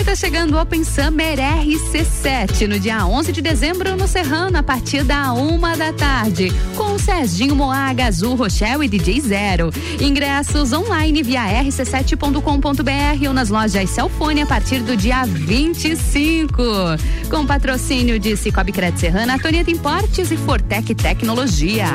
Está chegando o Open Summer RC7 no dia 11 de dezembro no Serrano, a partir da uma da tarde, com o Serginho Moaga, Azul Rochelle e DJ Zero. Ingressos online via rc7.com.br ou nas lojas Celfone a partir do dia 25. Com patrocínio de Cicobi Crédito Serrana, Antonieta Importes e Fortec Tecnologia.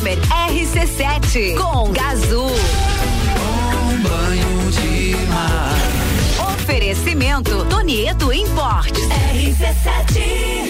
Summer RC7 com Gazul. Um banho de mar. Oferecimento Tonieto Importes. RC7 Fast Burger. Você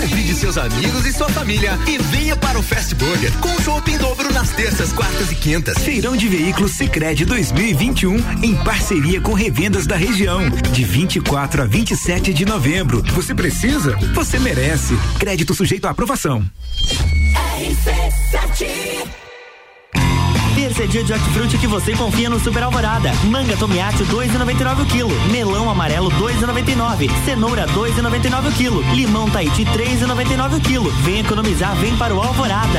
Convide seus amigos e sua família e venha para o Fast Burger com chopp em dobro nas terças, quartas e quintas. Feirão de Veículos Sicredi 2021 em parceria com revendas da região, de 24 a 27 de novembro. Você precisa? Você merece. Crédito sujeito à aprovação. Terça é dia de hortifruti que você confia no Super Alvorada. Manga Tomiate 2,99 o quilo. Melão amarelo 2,99. Cenoura 2,99 o quilo. Limão Tahiti 3,99 o quilo. Vem economizar, vem para o Alvorada.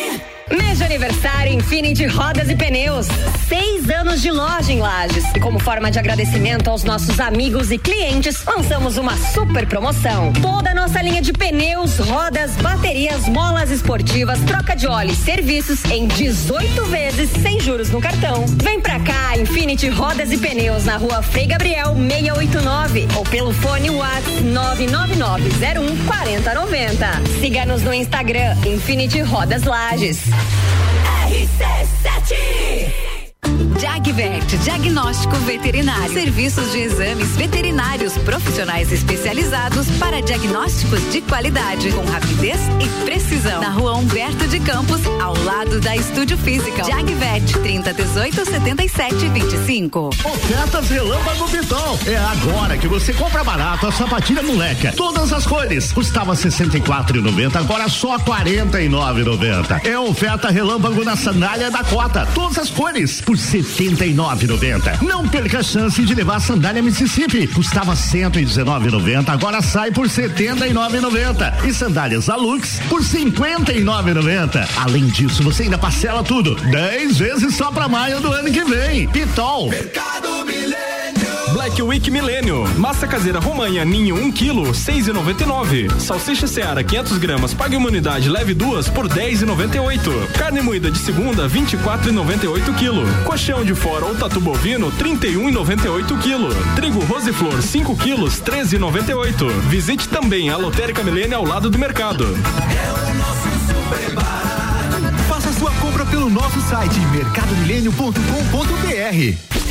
Mês de aniversário Infinity Rodas e Pneus. Seis anos de loja em Lages. E como forma de agradecimento aos nossos amigos e clientes, lançamos uma super promoção. Toda a nossa linha de pneus, rodas, baterias, molas esportivas, troca de óleo e serviços em 18 vezes sem juros no cartão. Vem pra cá, Infinity Rodas e Pneus na rua Frei Gabriel 689 ou pelo fone WhatsApp 99901 4090. Siga-nos no Instagram Infinity Rodas Lages. RC7 Jagvet, diagnóstico veterinário. Serviços de exames veterinários profissionais especializados para diagnósticos de qualidade, com rapidez e precisão. Na rua Humberto de Campos, ao lado da Estúdio Física. Jagvet, 30 18 77 25. Ofertas Relâmpago Pitol. É agora que você compra barato a sapatilha moleca. Todas as cores. Custava 64,90, agora só 49,90. É oferta Relâmpago na sandália da cota. Todas as cores por 79,90. Não perca a chance de levar a sandália Mississippi. Custava 119,90, agora sai por 79,90. E sandálias Alux por 59,90. Além disso, você ainda parcela tudo 10 vezes só para maio do ano que vem. Pitol. Mercado Milênio. Black Week Milênio. Massa caseira Romanha Ninho 1 kg, 6,99. Salsicha Seara 500 gramas, pague uma unidade, leve duas por 10,98. Carne moída de segunda 24,98 kg. Colchão de fora ou tatu bovino 31,98 kg. Trigo Roseflor 5 kg, 13,98. Visite também a Lotérica Milênio ao lado do mercado. É o nosso super barato. Faça sua compra pelo nosso site mercadomilênio.com.br.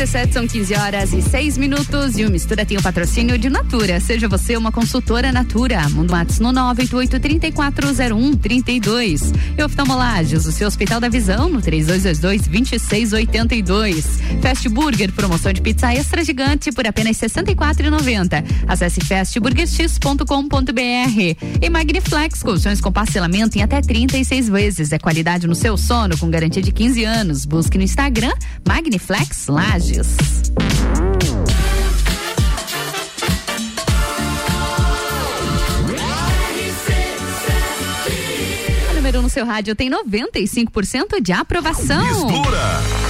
RC7 são 15 horas e 6 minutos e o Mistura tem o patrocínio de Natura. Seja você uma consultora Natura. Mundo Matos no 988-3401-32. E oftalmolagens, o seu Hospital da Visão no 3222-2682. Fast Burger, promoção de pizza extra gigante por apenas R$ 64,90. Acesse fastburgerx.com.br. E Magniflex, colchões com parcelamento em até 36 vezes. É qualidade no seu sono com garantia de 15 anos. Busque no Instagram Magniflex Lages. O número no seu rádio tem 95% de aprovação. Mistura.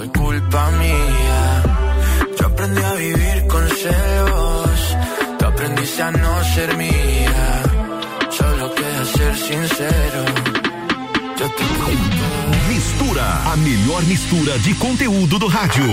fue culpa mía. Yo aprendí a vivir con celos, tú aprendiste a no ser mía. Solo queda ser sincero. Yo te. Mistura, a melhor mistura de conteúdo do rádio.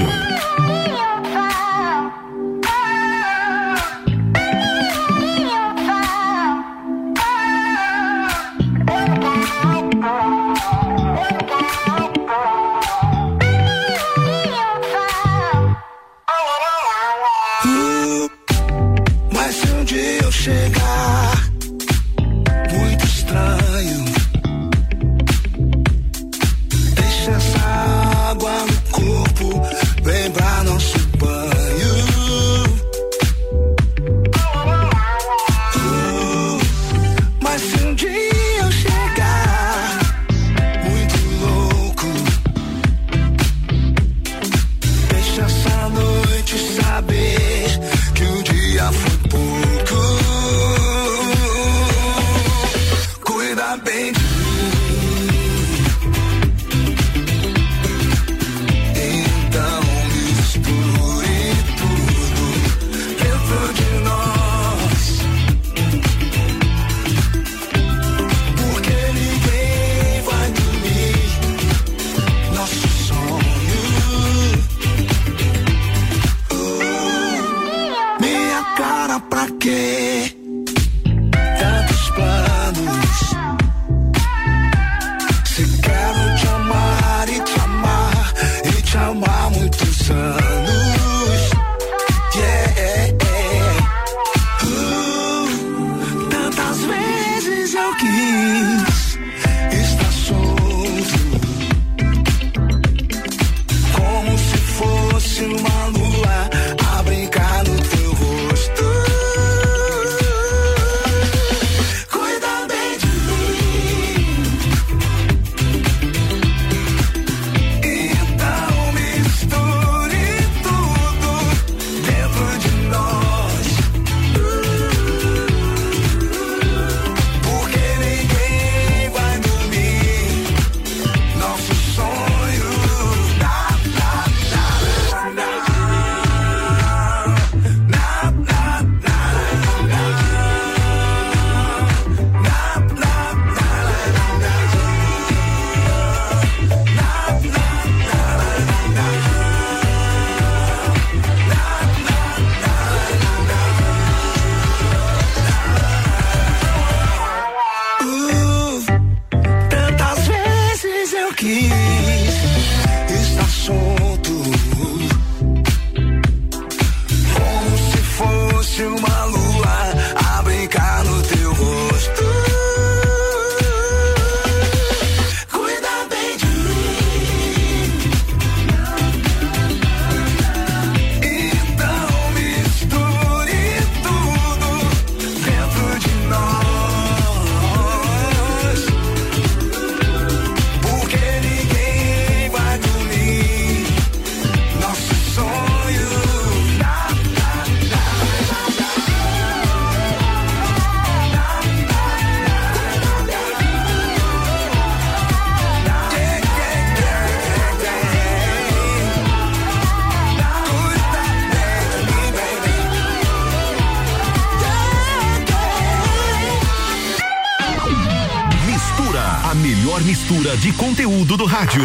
Conteúdo do rádio.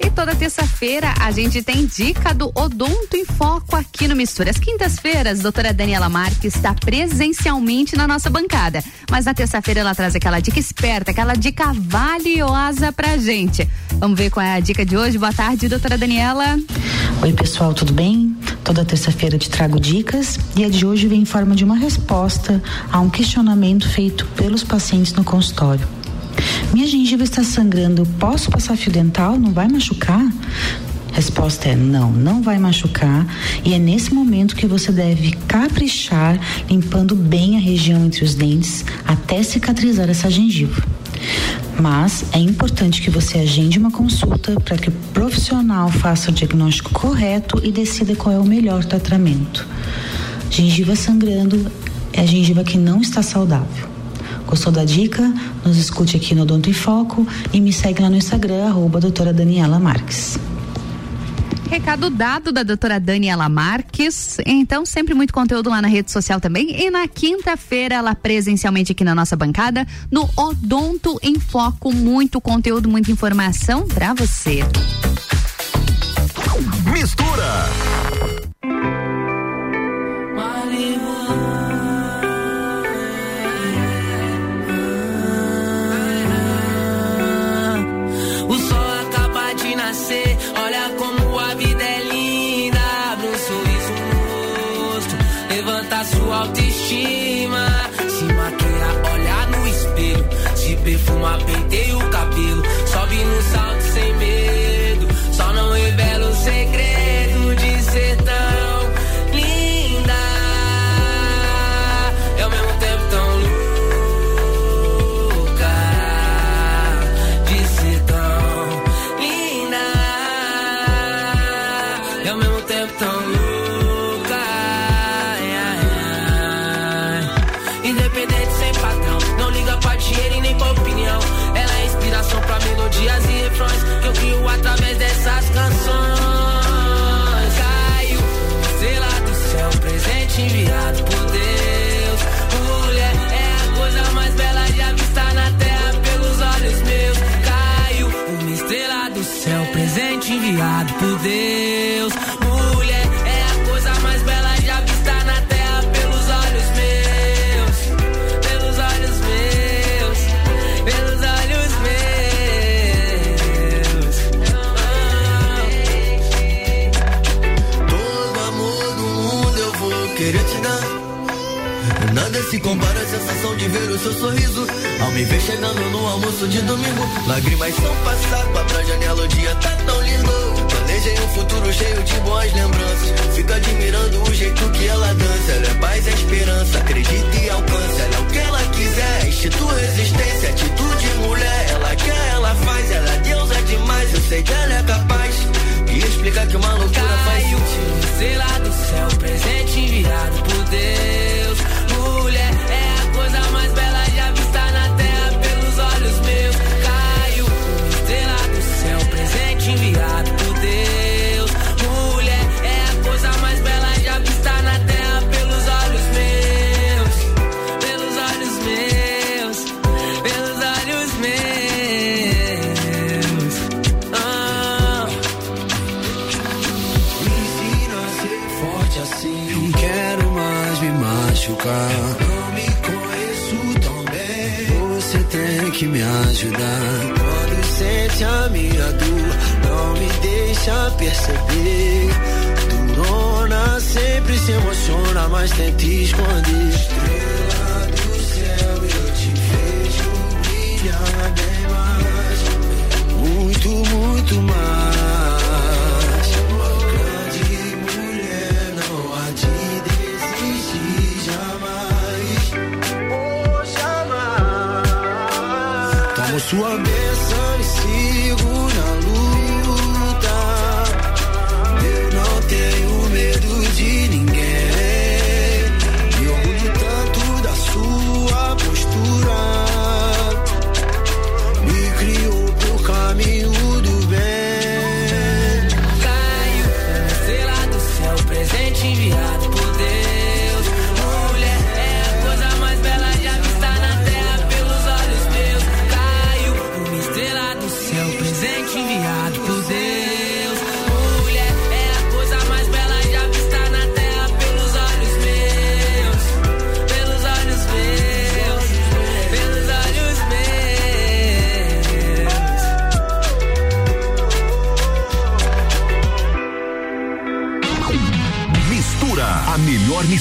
E toda terça-feira a gente tem dica do Odonto em Foco aqui no Mistura. Às quintas-feiras, doutora Daniela Marques está presencialmente na nossa bancada. Mas na terça-feira ela traz aquela dica esperta, aquela dica valiosa pra gente. Vamos ver qual é a dica de hoje. Boa tarde, doutora Daniela. Oi, pessoal, tudo bem? Toda terça-feira te trago dicas e a de hoje vem em forma de uma resposta a um questionamento feito pelos pacientes no consultório. Minha gengiva está sangrando, posso passar fio dental? Não vai machucar? Resposta é não, não vai machucar e é nesse momento que você deve caprichar limpando bem a região entre os dentes até cicatrizar essa gengiva. Mas é importante que você agende uma consulta para que o profissional faça o diagnóstico correto e decida qual é o melhor tratamento. Gengiva sangrando é a gengiva que não está saudável. Gostou da dica? Nos escute aqui no Odonto em Foco e me segue lá no Instagram, arroba doutora Daniela Marques. Recado dado da doutora Daniela Marques. Então, sempre muito conteúdo lá na rede social também. E na quinta-feira, ela presencialmente aqui na nossa bancada, no Odonto em Foco. Muito conteúdo, muita informação para você. Mistura. Se compara à sensação de ver o seu sorriso. Ao me ver chegando no almoço de domingo. Lágrimas são passado, pra janela, o dia tá tão lindo. Planejei um futuro cheio de boas lembranças. Fica admirando o jeito que ela dança. Ela é paz e esperança, acredita e alcança. Ela é o que ela quiser, institui resistência, atitude mulher. Ela quer, ela faz, ela é Deus é demais. Eu sei que ela é capaz. E explicar que uma loucura faz Caiu sentido. estrela do céu, presente enviado por Deus. Ajudar. Quando sente a minha dor, não me deixa perceber. Durona sempre se emociona, mas tenta esconder. Estrela do céu, eu te vejo brilhar bem mais. Muito, muito mais. Soit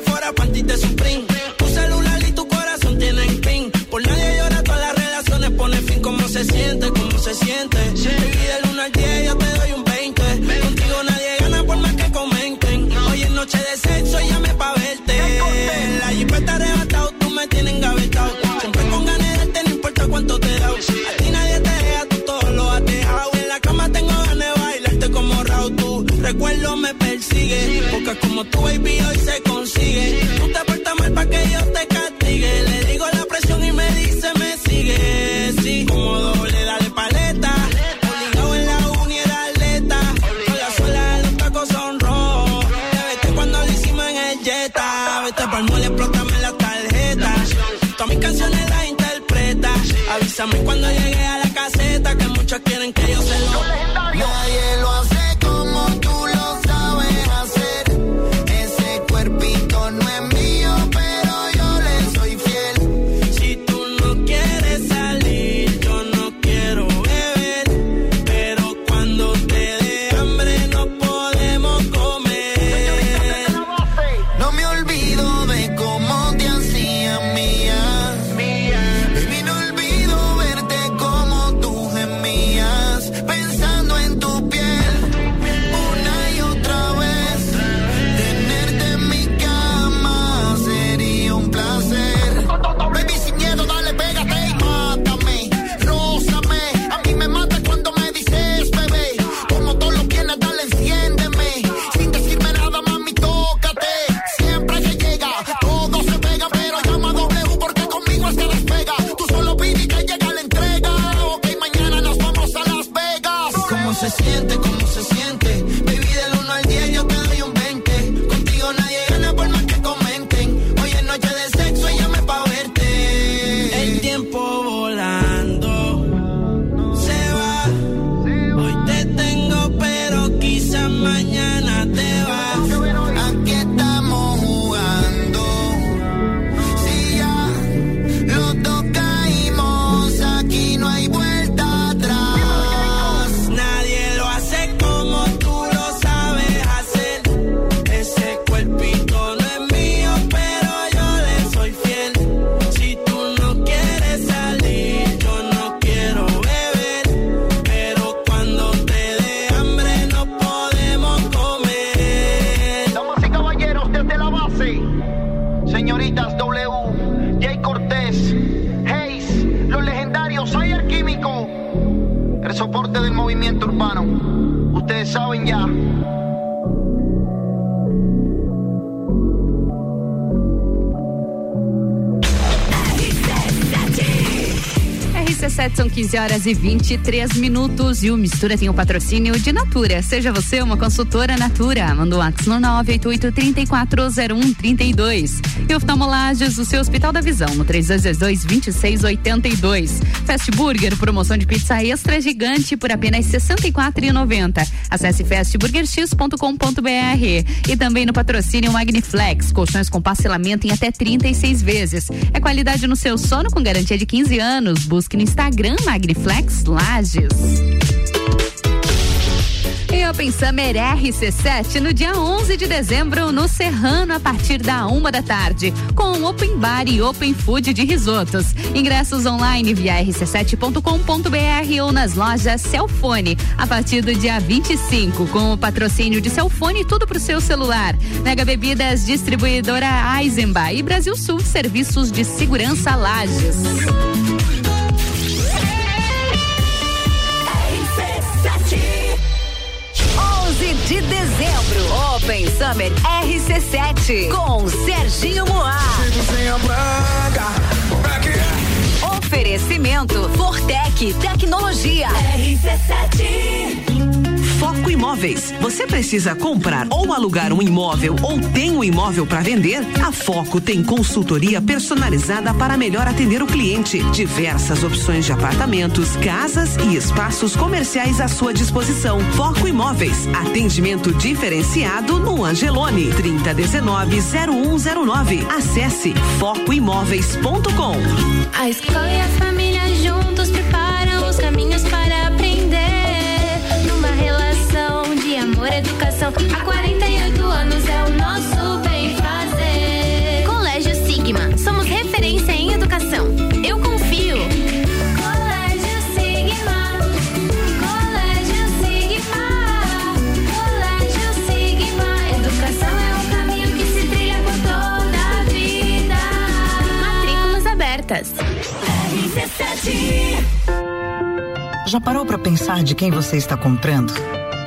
fuera para ti de Supreme. Tu celular y tu corazón tienen pin. Por nadie llora, todas las relaciones pone fin. ¿Cómo se siente? ¿Cómo se siente? Si te pide el 1 al 10, yo te doy un 20. Contigo nadie gana por más que comenten. Hoy es noche de sexo, llame pa' verte. La jeep está arrebatado, tú me tienes engavetado. Siempre con ganas de darte, no importa cuánto te da. A ti nadie te tú todo lo has dejado. En la cama tengo ganas de bailarte como Raúl. Tu recuerdo me persigue. Porque como tú, baby, hoy se 15 horas e 23 minutos. E o Mistura tem o patrocínio de Natura. Seja você uma consultora Natura. Manda o WhatsApp no 988-340132. E oftalmolages, o seu Hospital da Visão, no 3222-2682. Fast Burger, promoção de pizza extra gigante por apenas R$ 64,90. Acesse festburgerx.com.br. E também no patrocínio Magniflex, colchões com parcelamento em até 36 vezes. É qualidade no seu sono com garantia de 15 anos. Busque no Instagram Magniflex Lages. Open Summer RC7 no dia 11 de dezembro no Serrano a partir da uma da tarde, com Open Bar e Open Food de risotos. Ingressos online via rc7.com.br ou nas lojas Celfone a partir do dia 25, com o patrocínio de Celfone tudo pro seu celular. Mega Bebidas distribuidora Eisenbach e Brasil Sul Serviços de Segurança Lages. Open Summer RC7 com Serginho Moá. Oferecimento Fortec Tecnologia. RC7. Foco Imóveis. Você precisa comprar ou alugar um imóvel ou tem um imóvel para vender? A Foco tem consultoria personalizada para melhor atender o cliente. Diversas opções de apartamentos, casas e espaços comerciais à sua disposição. Foco Imóveis. Atendimento diferenciado no Angelone. 3019-0109. Acesse focoimóveis.com. A escola e a família juntos preparam educação. Há 48 anos é o nosso bem fazer. Colégio Sigma. Somos referência em educação. Eu confio. Colégio Sigma. Colégio Sigma. Colégio Sigma. Educação é um caminho que se trilha por toda a vida. Matrículas abertas. Já parou para pensar de quem você está comprando?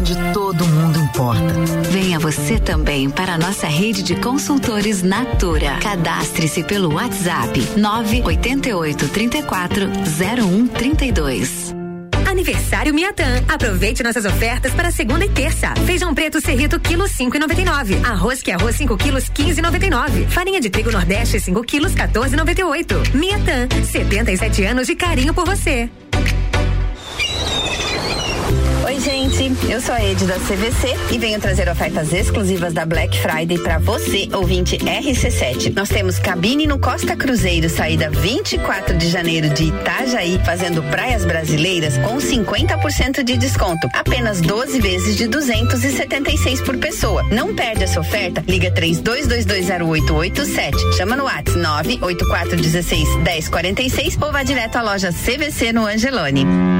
Onde todo mundo importa. Venha você também para a nossa rede de consultores Natura. Cadastre-se pelo WhatsApp 988 34 0132. Aniversário Miatã. Aproveite nossas ofertas para segunda e terça. Feijão preto serrito quilo cinco e noventa e nove. Arroz que arroz 5 quilos quinze e noventa e nove. Farinha de trigo nordeste 5 quilos 14 e noventa e oito. Miatã, 77 anos de carinho por você. Gente. Eu sou a Ed da CVC e venho trazer ofertas exclusivas da Black Friday para você, ouvinte RC7. Nós temos cabine no Costa Cruzeiro, saída 24 de janeiro de Itajaí, fazendo praias brasileiras com 50% de desconto. Apenas 12 vezes de 276 por pessoa. Não perde essa oferta. Liga 32220887. Chama no WhatsApp 98416 1046 ou vá direto à loja CVC no Angelone.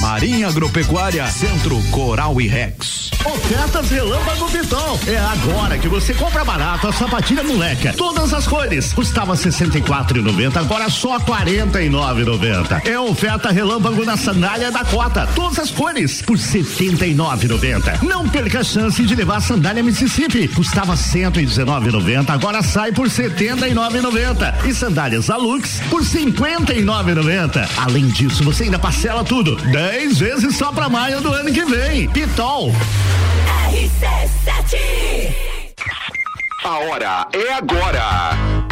Marinha Agropecuária, Centro Coral e Rex. Ofertas Relâmpago Pitol. É agora que você compra barato a sapatilha moleca. Todas as cores. Custava 64,90, agora só 49,90. É oferta Relâmpago na sandália da Cota. Todas as cores por 79,90. Não perca a chance de levar a sandália Mississippi. Custava 119,90, agora sai por 79,90. E sandálias Alux por 59,90. Além disso, você ainda parcela tudo. 10 vezes só pra maio do ano que vem. Pitol. RC7 A hora é agora.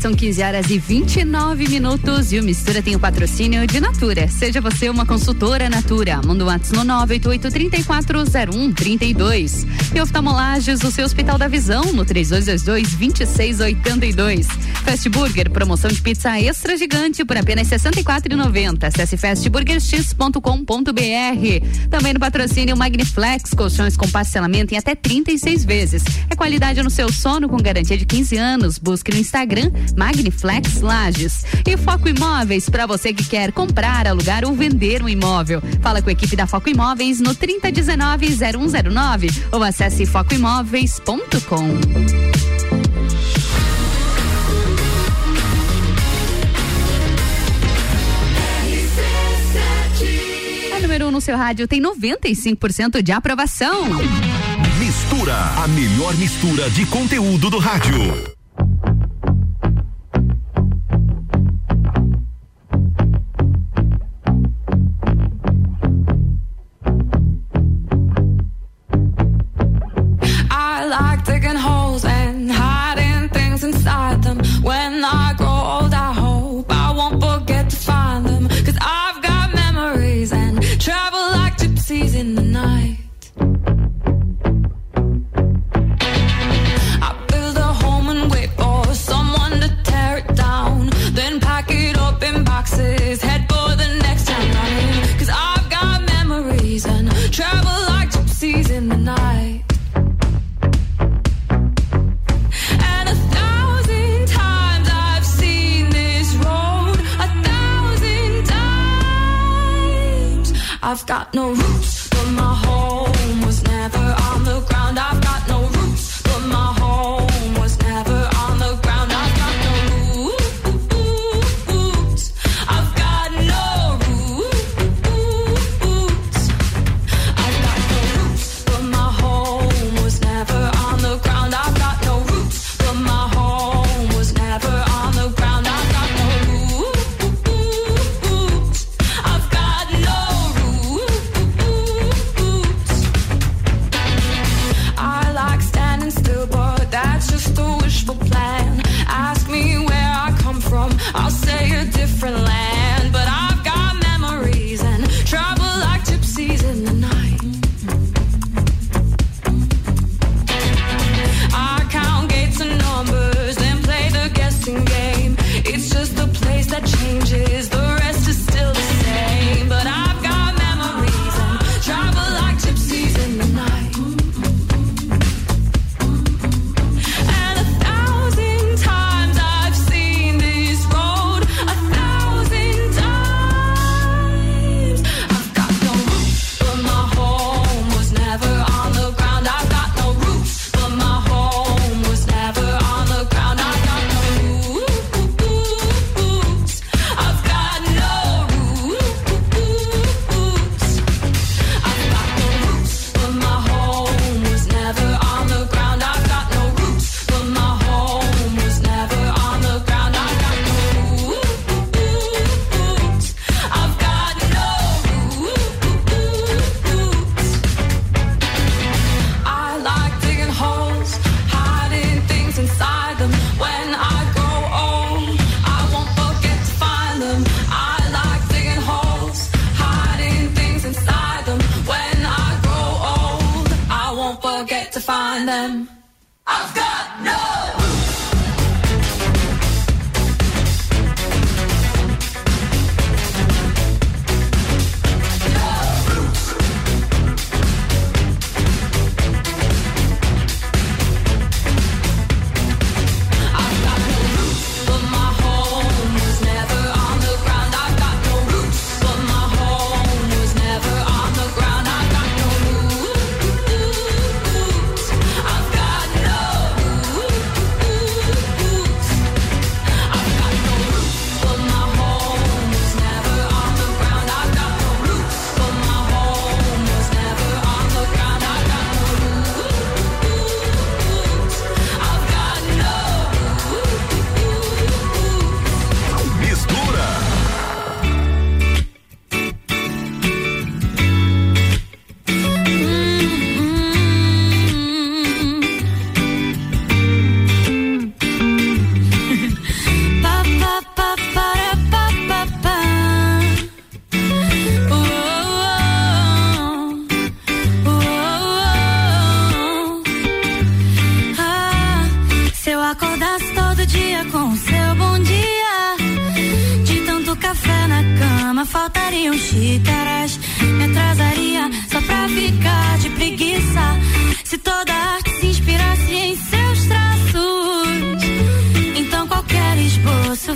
são 15 horas e 29 minutos e o Mistura tem o patrocínio de Natura. Seja você uma consultora Natura. Manda um WhatsApp no 988-340132. E oftalmolages, o seu Hospital da Visão, no 3222-2682. Fast Burger, promoção de pizza extra gigante por apenas R$ 64,90. Acesse fastburgerx.com.br. Também no patrocínio Magniflex, colchões com parcelamento em até 36 vezes. É qualidade no seu sono com garantia de 15 anos. Busque no Instagram Magniflex Lages. E Foco Imóveis, para você que quer comprar, alugar ou vender um imóvel. Fala com a equipe da Foco Imóveis no 3019-0109 ou acesse focoimóveis.com. Número 1 um no seu rádio tem 95% de aprovação. Mistura, a melhor mistura de conteúdo do rádio. I've got no roots, but my home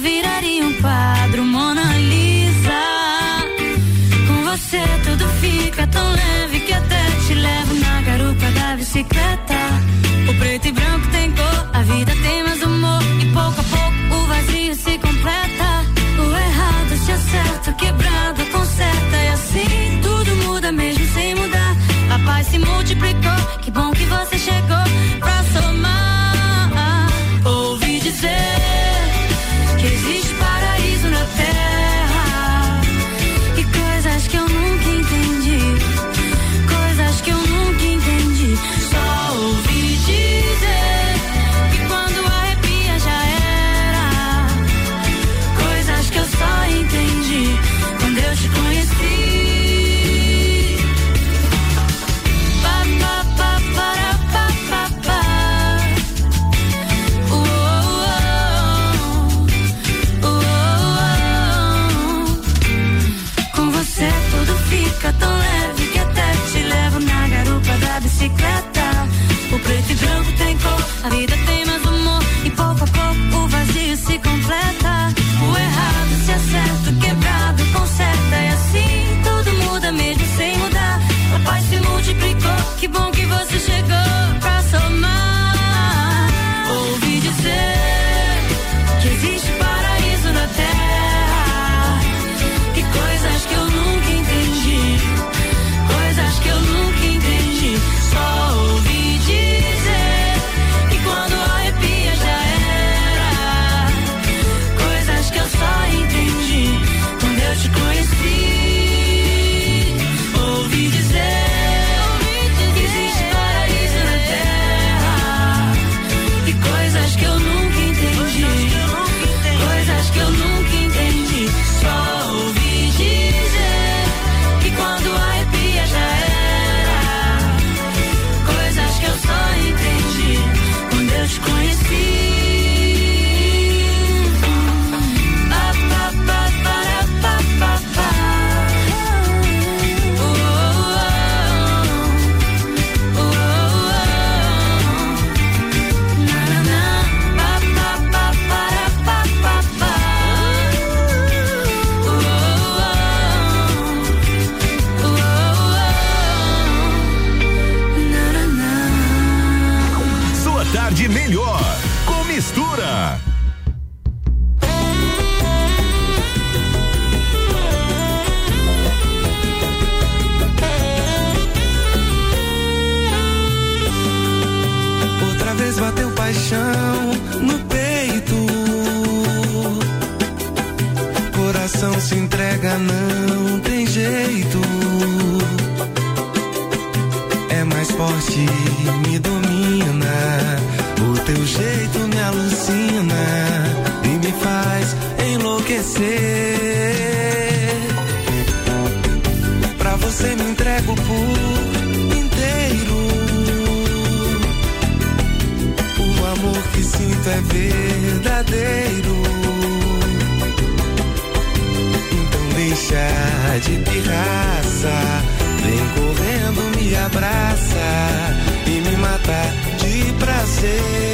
viraria um quadro Mona Lisa. Com você tudo fica tão leve que até te levo na garupa da bicicleta. Então deixa de pirraça, vem correndo me abraça e me matar de prazer.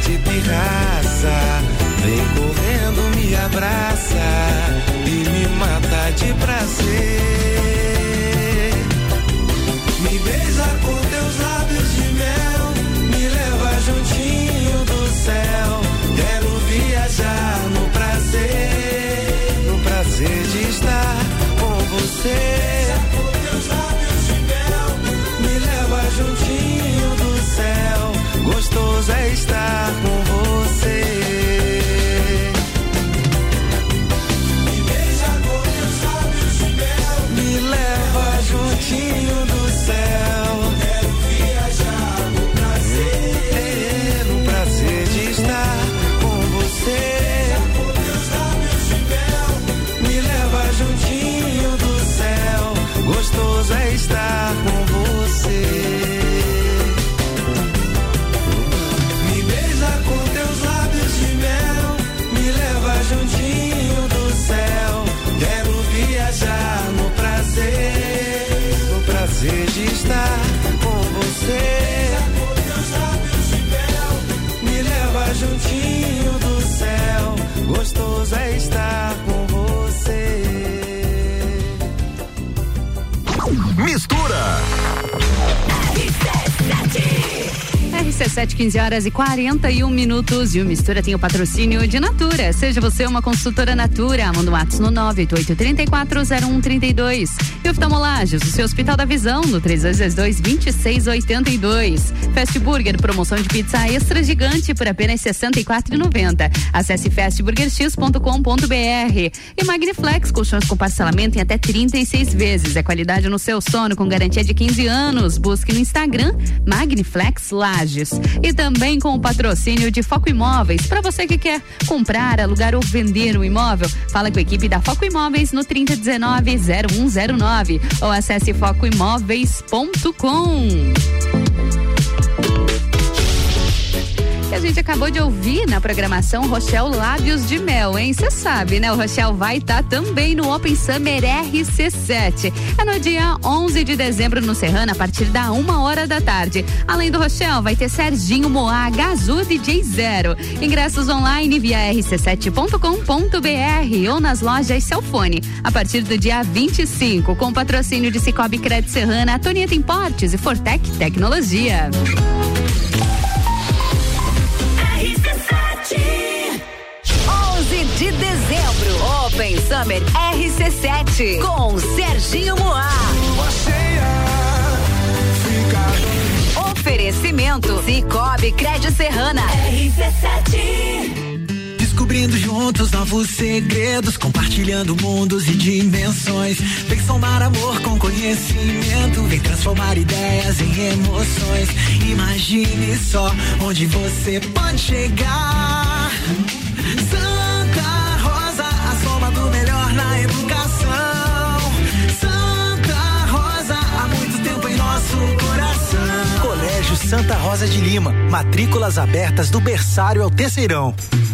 De pirraça. Vem correndo, me abraça RC7, 15 horas e 41 minutos. E o Mistura tem o patrocínio de Natura. Seja você uma consultora Natura. Manda um ato no 988-340132. E oftalmolagens, o seu Hospital da Visão, no 3222-2682. Fast Burger, promoção de pizza extra gigante por apenas R$ 64,90. Acesse fastburgerx.com.br. E Magniflex, colchões com parcelamento em até 36 vezes. É qualidade no seu sono com garantia de 15 anos. Busque no Instagram Magniflex Lages. E também com o patrocínio de Foco Imóveis. Para você que quer comprar, alugar ou vender um imóvel, fala com a equipe da Foco Imóveis no 3019-0109 ou acesse focoimóveis.com. a gente acabou de ouvir na programação Rochelle Lábios de Mel, hein? Você sabe, né? O Rochelle vai estar também no Open Summer RC7. É no dia 11 de dezembro no Serrano, a partir da uma hora da tarde. Além do Rochelle, vai ter Serginho Moá, Gazu DJ Zero. Ingressos online via rc7.com.br ou nas lojas Celfone. A partir do dia 25, com patrocínio de Cicobi Crédito Serrana, Antonieta Importes e Fortec Tecnologia. Summer RC7 com Serginho Moá. Oferecimento Cicobi Crédito Serrana RC7. Descobrindo juntos novos segredos, compartilhando mundos e dimensões. Vem somar amor com conhecimento, vem transformar ideias em emoções. Imagine só onde você pode chegar. Santa Santa Rosa de Lima. Matrículas abertas do berçário ao terceirão.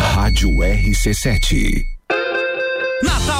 Rádio RC7.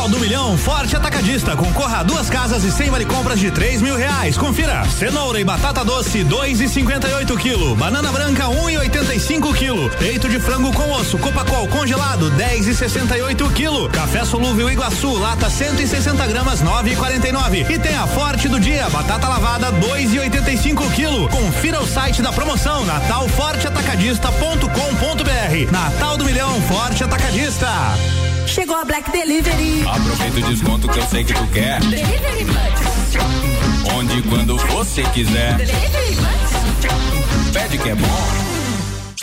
Natal do Milhão Forte Atacadista. Concorra a duas casas e cem vale compras de três mil reais. Confira. Cenoura e batata doce, dois e cinquenta e oito quilo. Banana branca, um e oitenta e cinco quilo. Peito de frango com osso, Copacol congelado, dez e sessenta e oito quilo. Café solúvel Iguaçu, lata 160 gramas, nove e quarenta e nove. E tem a Forte do dia, batata lavada, dois e oitenta e cinco quilo. Confira o site da promoção, natalforteatacadista.com.br. Natal do Milhão Forte Atacadista. Chegou a Black Delivery. Aproveita o desconto que eu sei que tu quer. Delivery. Onde e quando você quiser. Delivery. Pede que é bom.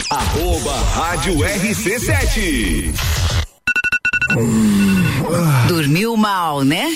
Arroba Rádio RC7. Dormiu mal, né?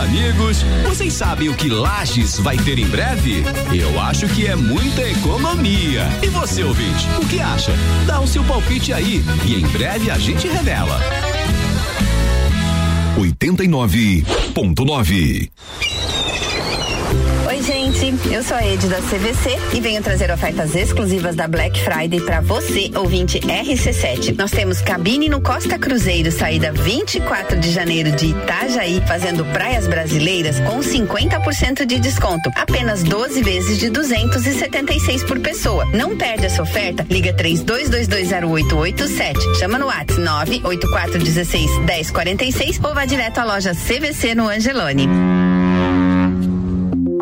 Amigos, vocês sabem o que Lages vai ter em breve? Eu acho que é muita economia. E você, ouvinte, o que acha? Dá o seu palpite aí e em breve a gente revela. 89.9. Gente. Eu sou a Ed da CVC e venho trazer ofertas exclusivas da Black Friday para você, ouvinte RC7. Nós temos cabine no Costa Cruzeiro, saída 24 de janeiro de Itajaí, fazendo praias brasileiras com 50% de desconto. Apenas 12 vezes de 276 por pessoa. Não perde essa oferta. Liga 32220887. Chama no WhatsApp 98416 1046 ou vá direto à loja CVC no Angelone.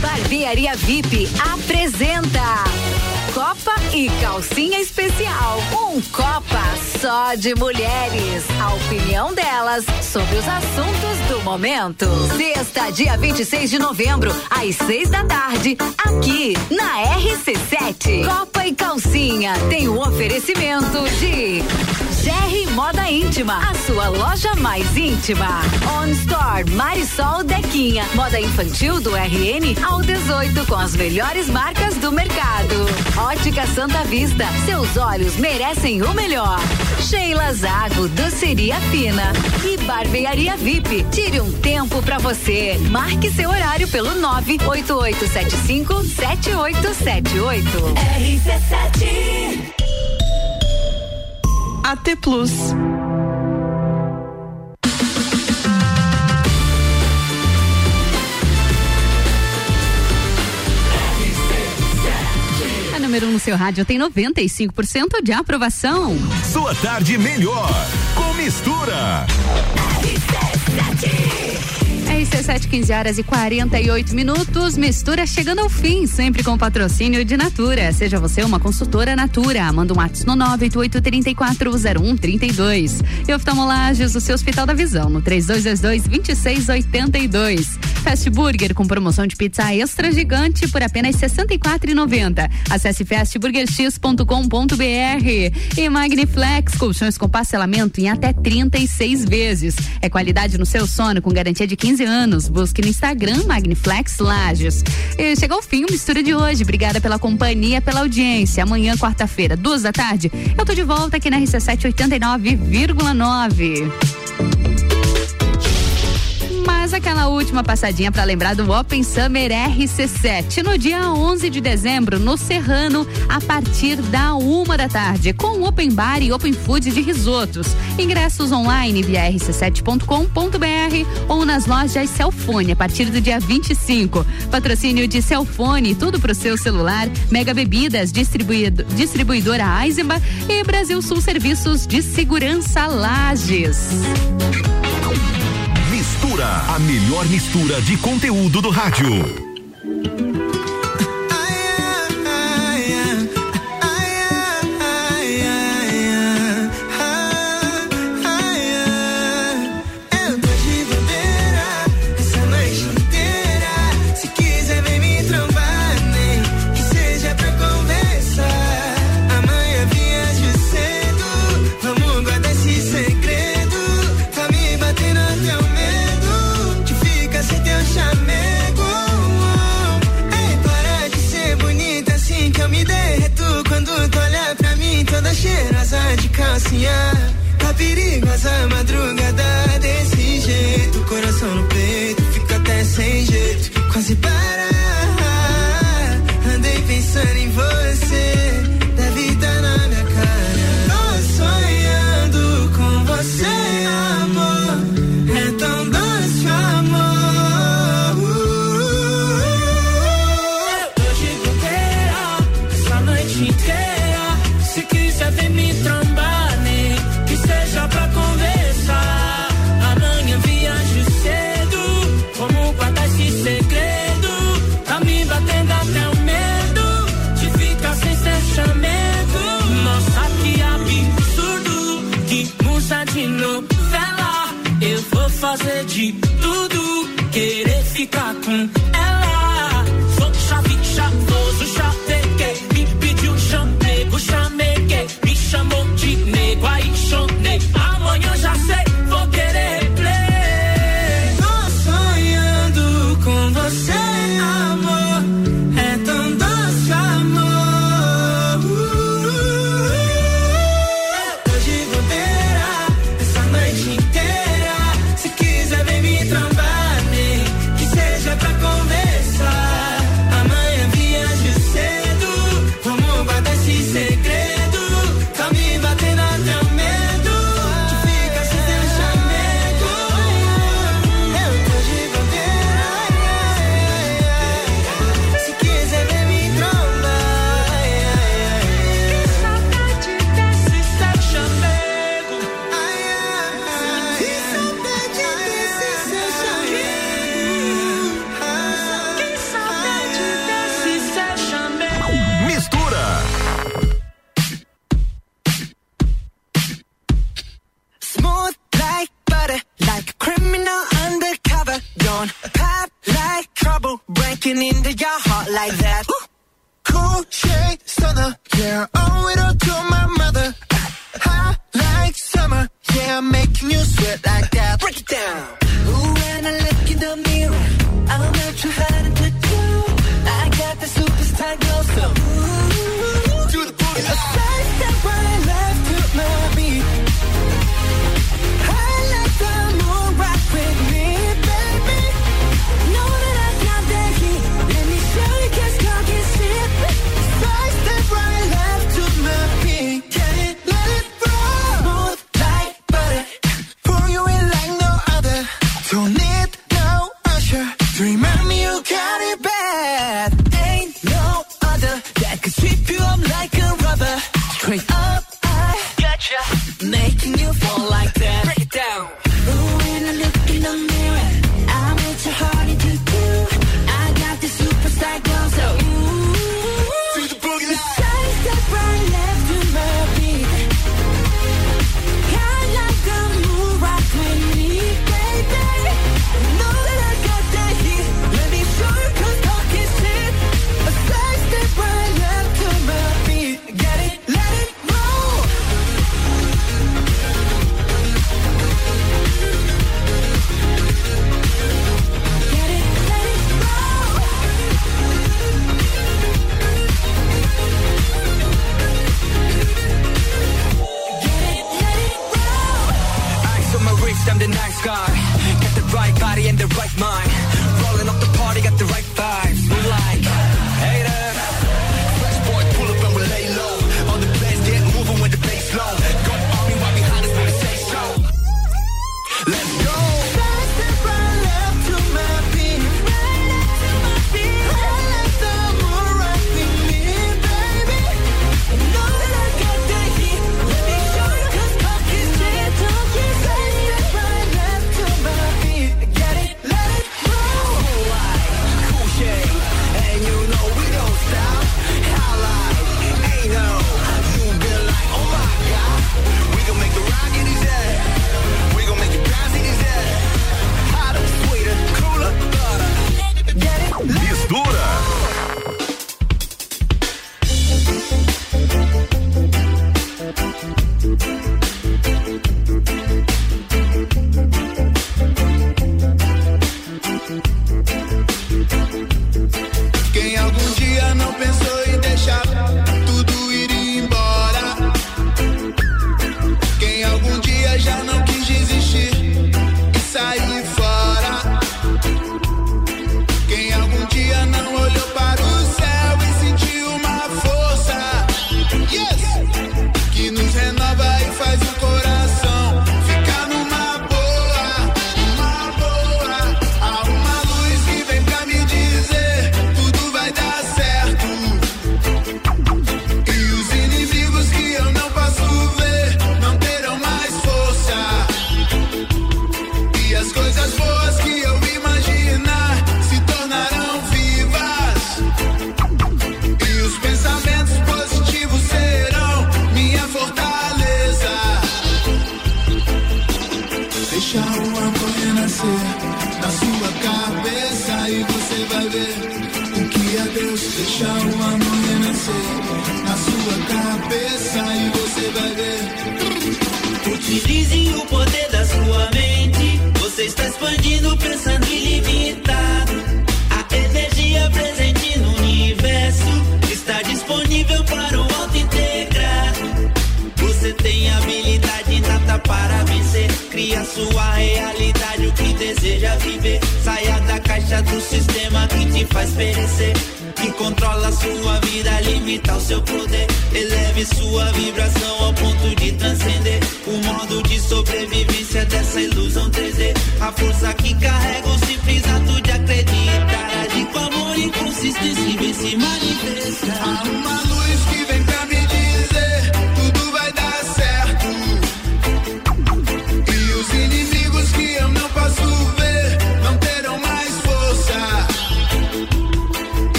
Barbearia VIP apresenta Copa e Calcinha Especial. Um Copa só de mulheres. A opinião delas sobre os assuntos do momento. Sexta, dia 26 de novembro, às seis da tarde, aqui na RC7. Copa e Calcinha tem o oferecimento de GR Moda Íntima, a sua loja mais íntima. On Store Marisol Dequinha, moda infantil do RN ao 18 com as melhores marcas do mercado. Ótica Santa Vista, seus olhos merecem o melhor. Sheila Zago, doceria fina e barbearia VIP. Tire um tempo pra você. Marque seu horário pelo 98875 7878. RC7. AT Plus. Número 1 um no seu rádio tem 95% de aprovação. Sua tarde melhor com mistura. RC7, 15 horas e 48 minutos. Mistura chegando ao fim, sempre com patrocínio de Natura. Seja você uma consultora Natura. Manda um no 988340132. E oftalmolages, o seu Hospital da Visão, no 3222-2682. Fast Burger com promoção de pizza extra gigante por apenas R$ 64,90. Acesse fastburgerx.com.br. E Magniflex, colchões com parcelamento em até 36 vezes. É qualidade no seu sono com garantia de 15 anos. Busque no Instagram Magniflex Lages. E chegou ao fim o Mistura de hoje. Obrigada pela companhia, pela audiência. Amanhã, quarta-feira, duas da tarde, eu tô de volta aqui na RC7 89,9. Mas aquela última passadinha para lembrar do Open Summer RC7 no dia 11 de dezembro no Serrano a partir da uma da tarde com Open Bar e Open Food de risotos. Ingressos online via rc7.com.br ou nas lojas Celfone a partir do dia 25. Patrocínio de Celfone, tudo pro seu celular. Mega Bebidas, distribuído, distribuidora Eisenbach e Brasil Sul Serviços de Segurança Lages. A melhor mistura de conteúdo do rádio.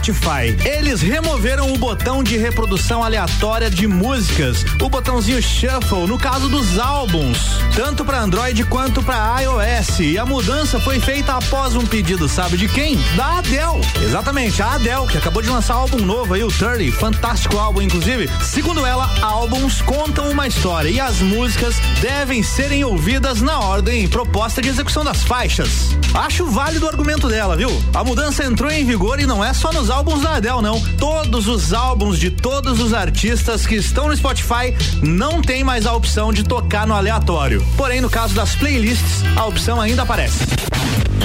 Spotify. Eles removeram o botão de reprodução aleatória de músicas, o botãozinho Shuffle, no caso dos álbuns, tanto para Android quanto para iOS. E a mudança foi feita após um pedido, sabe de quem? Da Adele. Exatamente, a Adele, que acabou de lançar álbum novo aí, o 30, fantástico álbum, inclusive. Segundo ela, álbuns contam uma história e as músicas devem serem ouvidas na ordem proposta de execução das faixas. Acho válido o argumento dela, viu? A mudança entrou em vigor e não é só nos álbuns da Adele, não. Todos os álbuns de todos os artistas que estão no Spotify não tem mais a opção de tocar no aleatório. Porém, no caso das playlists, a opção ainda aparece.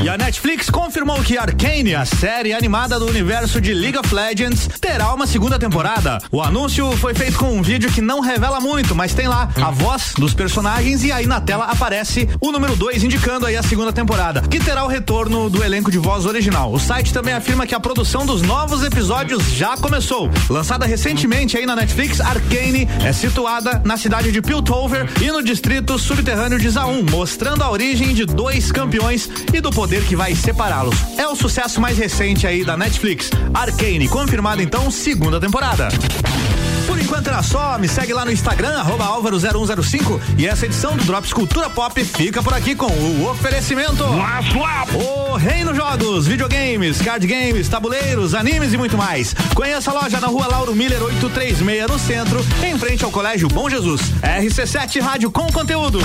E a Netflix confirmou que Arcane, a série animada do universo de League of Legends, terá uma segunda temporada. O anúncio foi feito com um vídeo que não revela muito, mas tem lá a voz dos personagens e aí na tela aparece o número 2 indicando aí a segunda temporada, que terá o retorno do elenco de voz original. O site também afirma que a produção dos novos episódios já começou. Lançada recentemente aí na Netflix, Arcane é situada na cidade de Piltover e no distrito subterrâneo de Zaun, mostrando a origem de dois campeões e do poder que vai separá-los. É o sucesso mais recente aí da Netflix. Arcane, confirmada então, segunda temporada. Por enquanto era só, me segue lá no Instagram, arroba Álvaro0105 e essa edição do Drops Cultura Pop fica por aqui com o oferecimento. O Reino Jogos, videogames, card games, tabuleiros, animes e muito mais. Conheça a loja na rua Lauro Miller 836 no centro, em frente ao Colégio Bom Jesus. RC7 Rádio com conteúdo.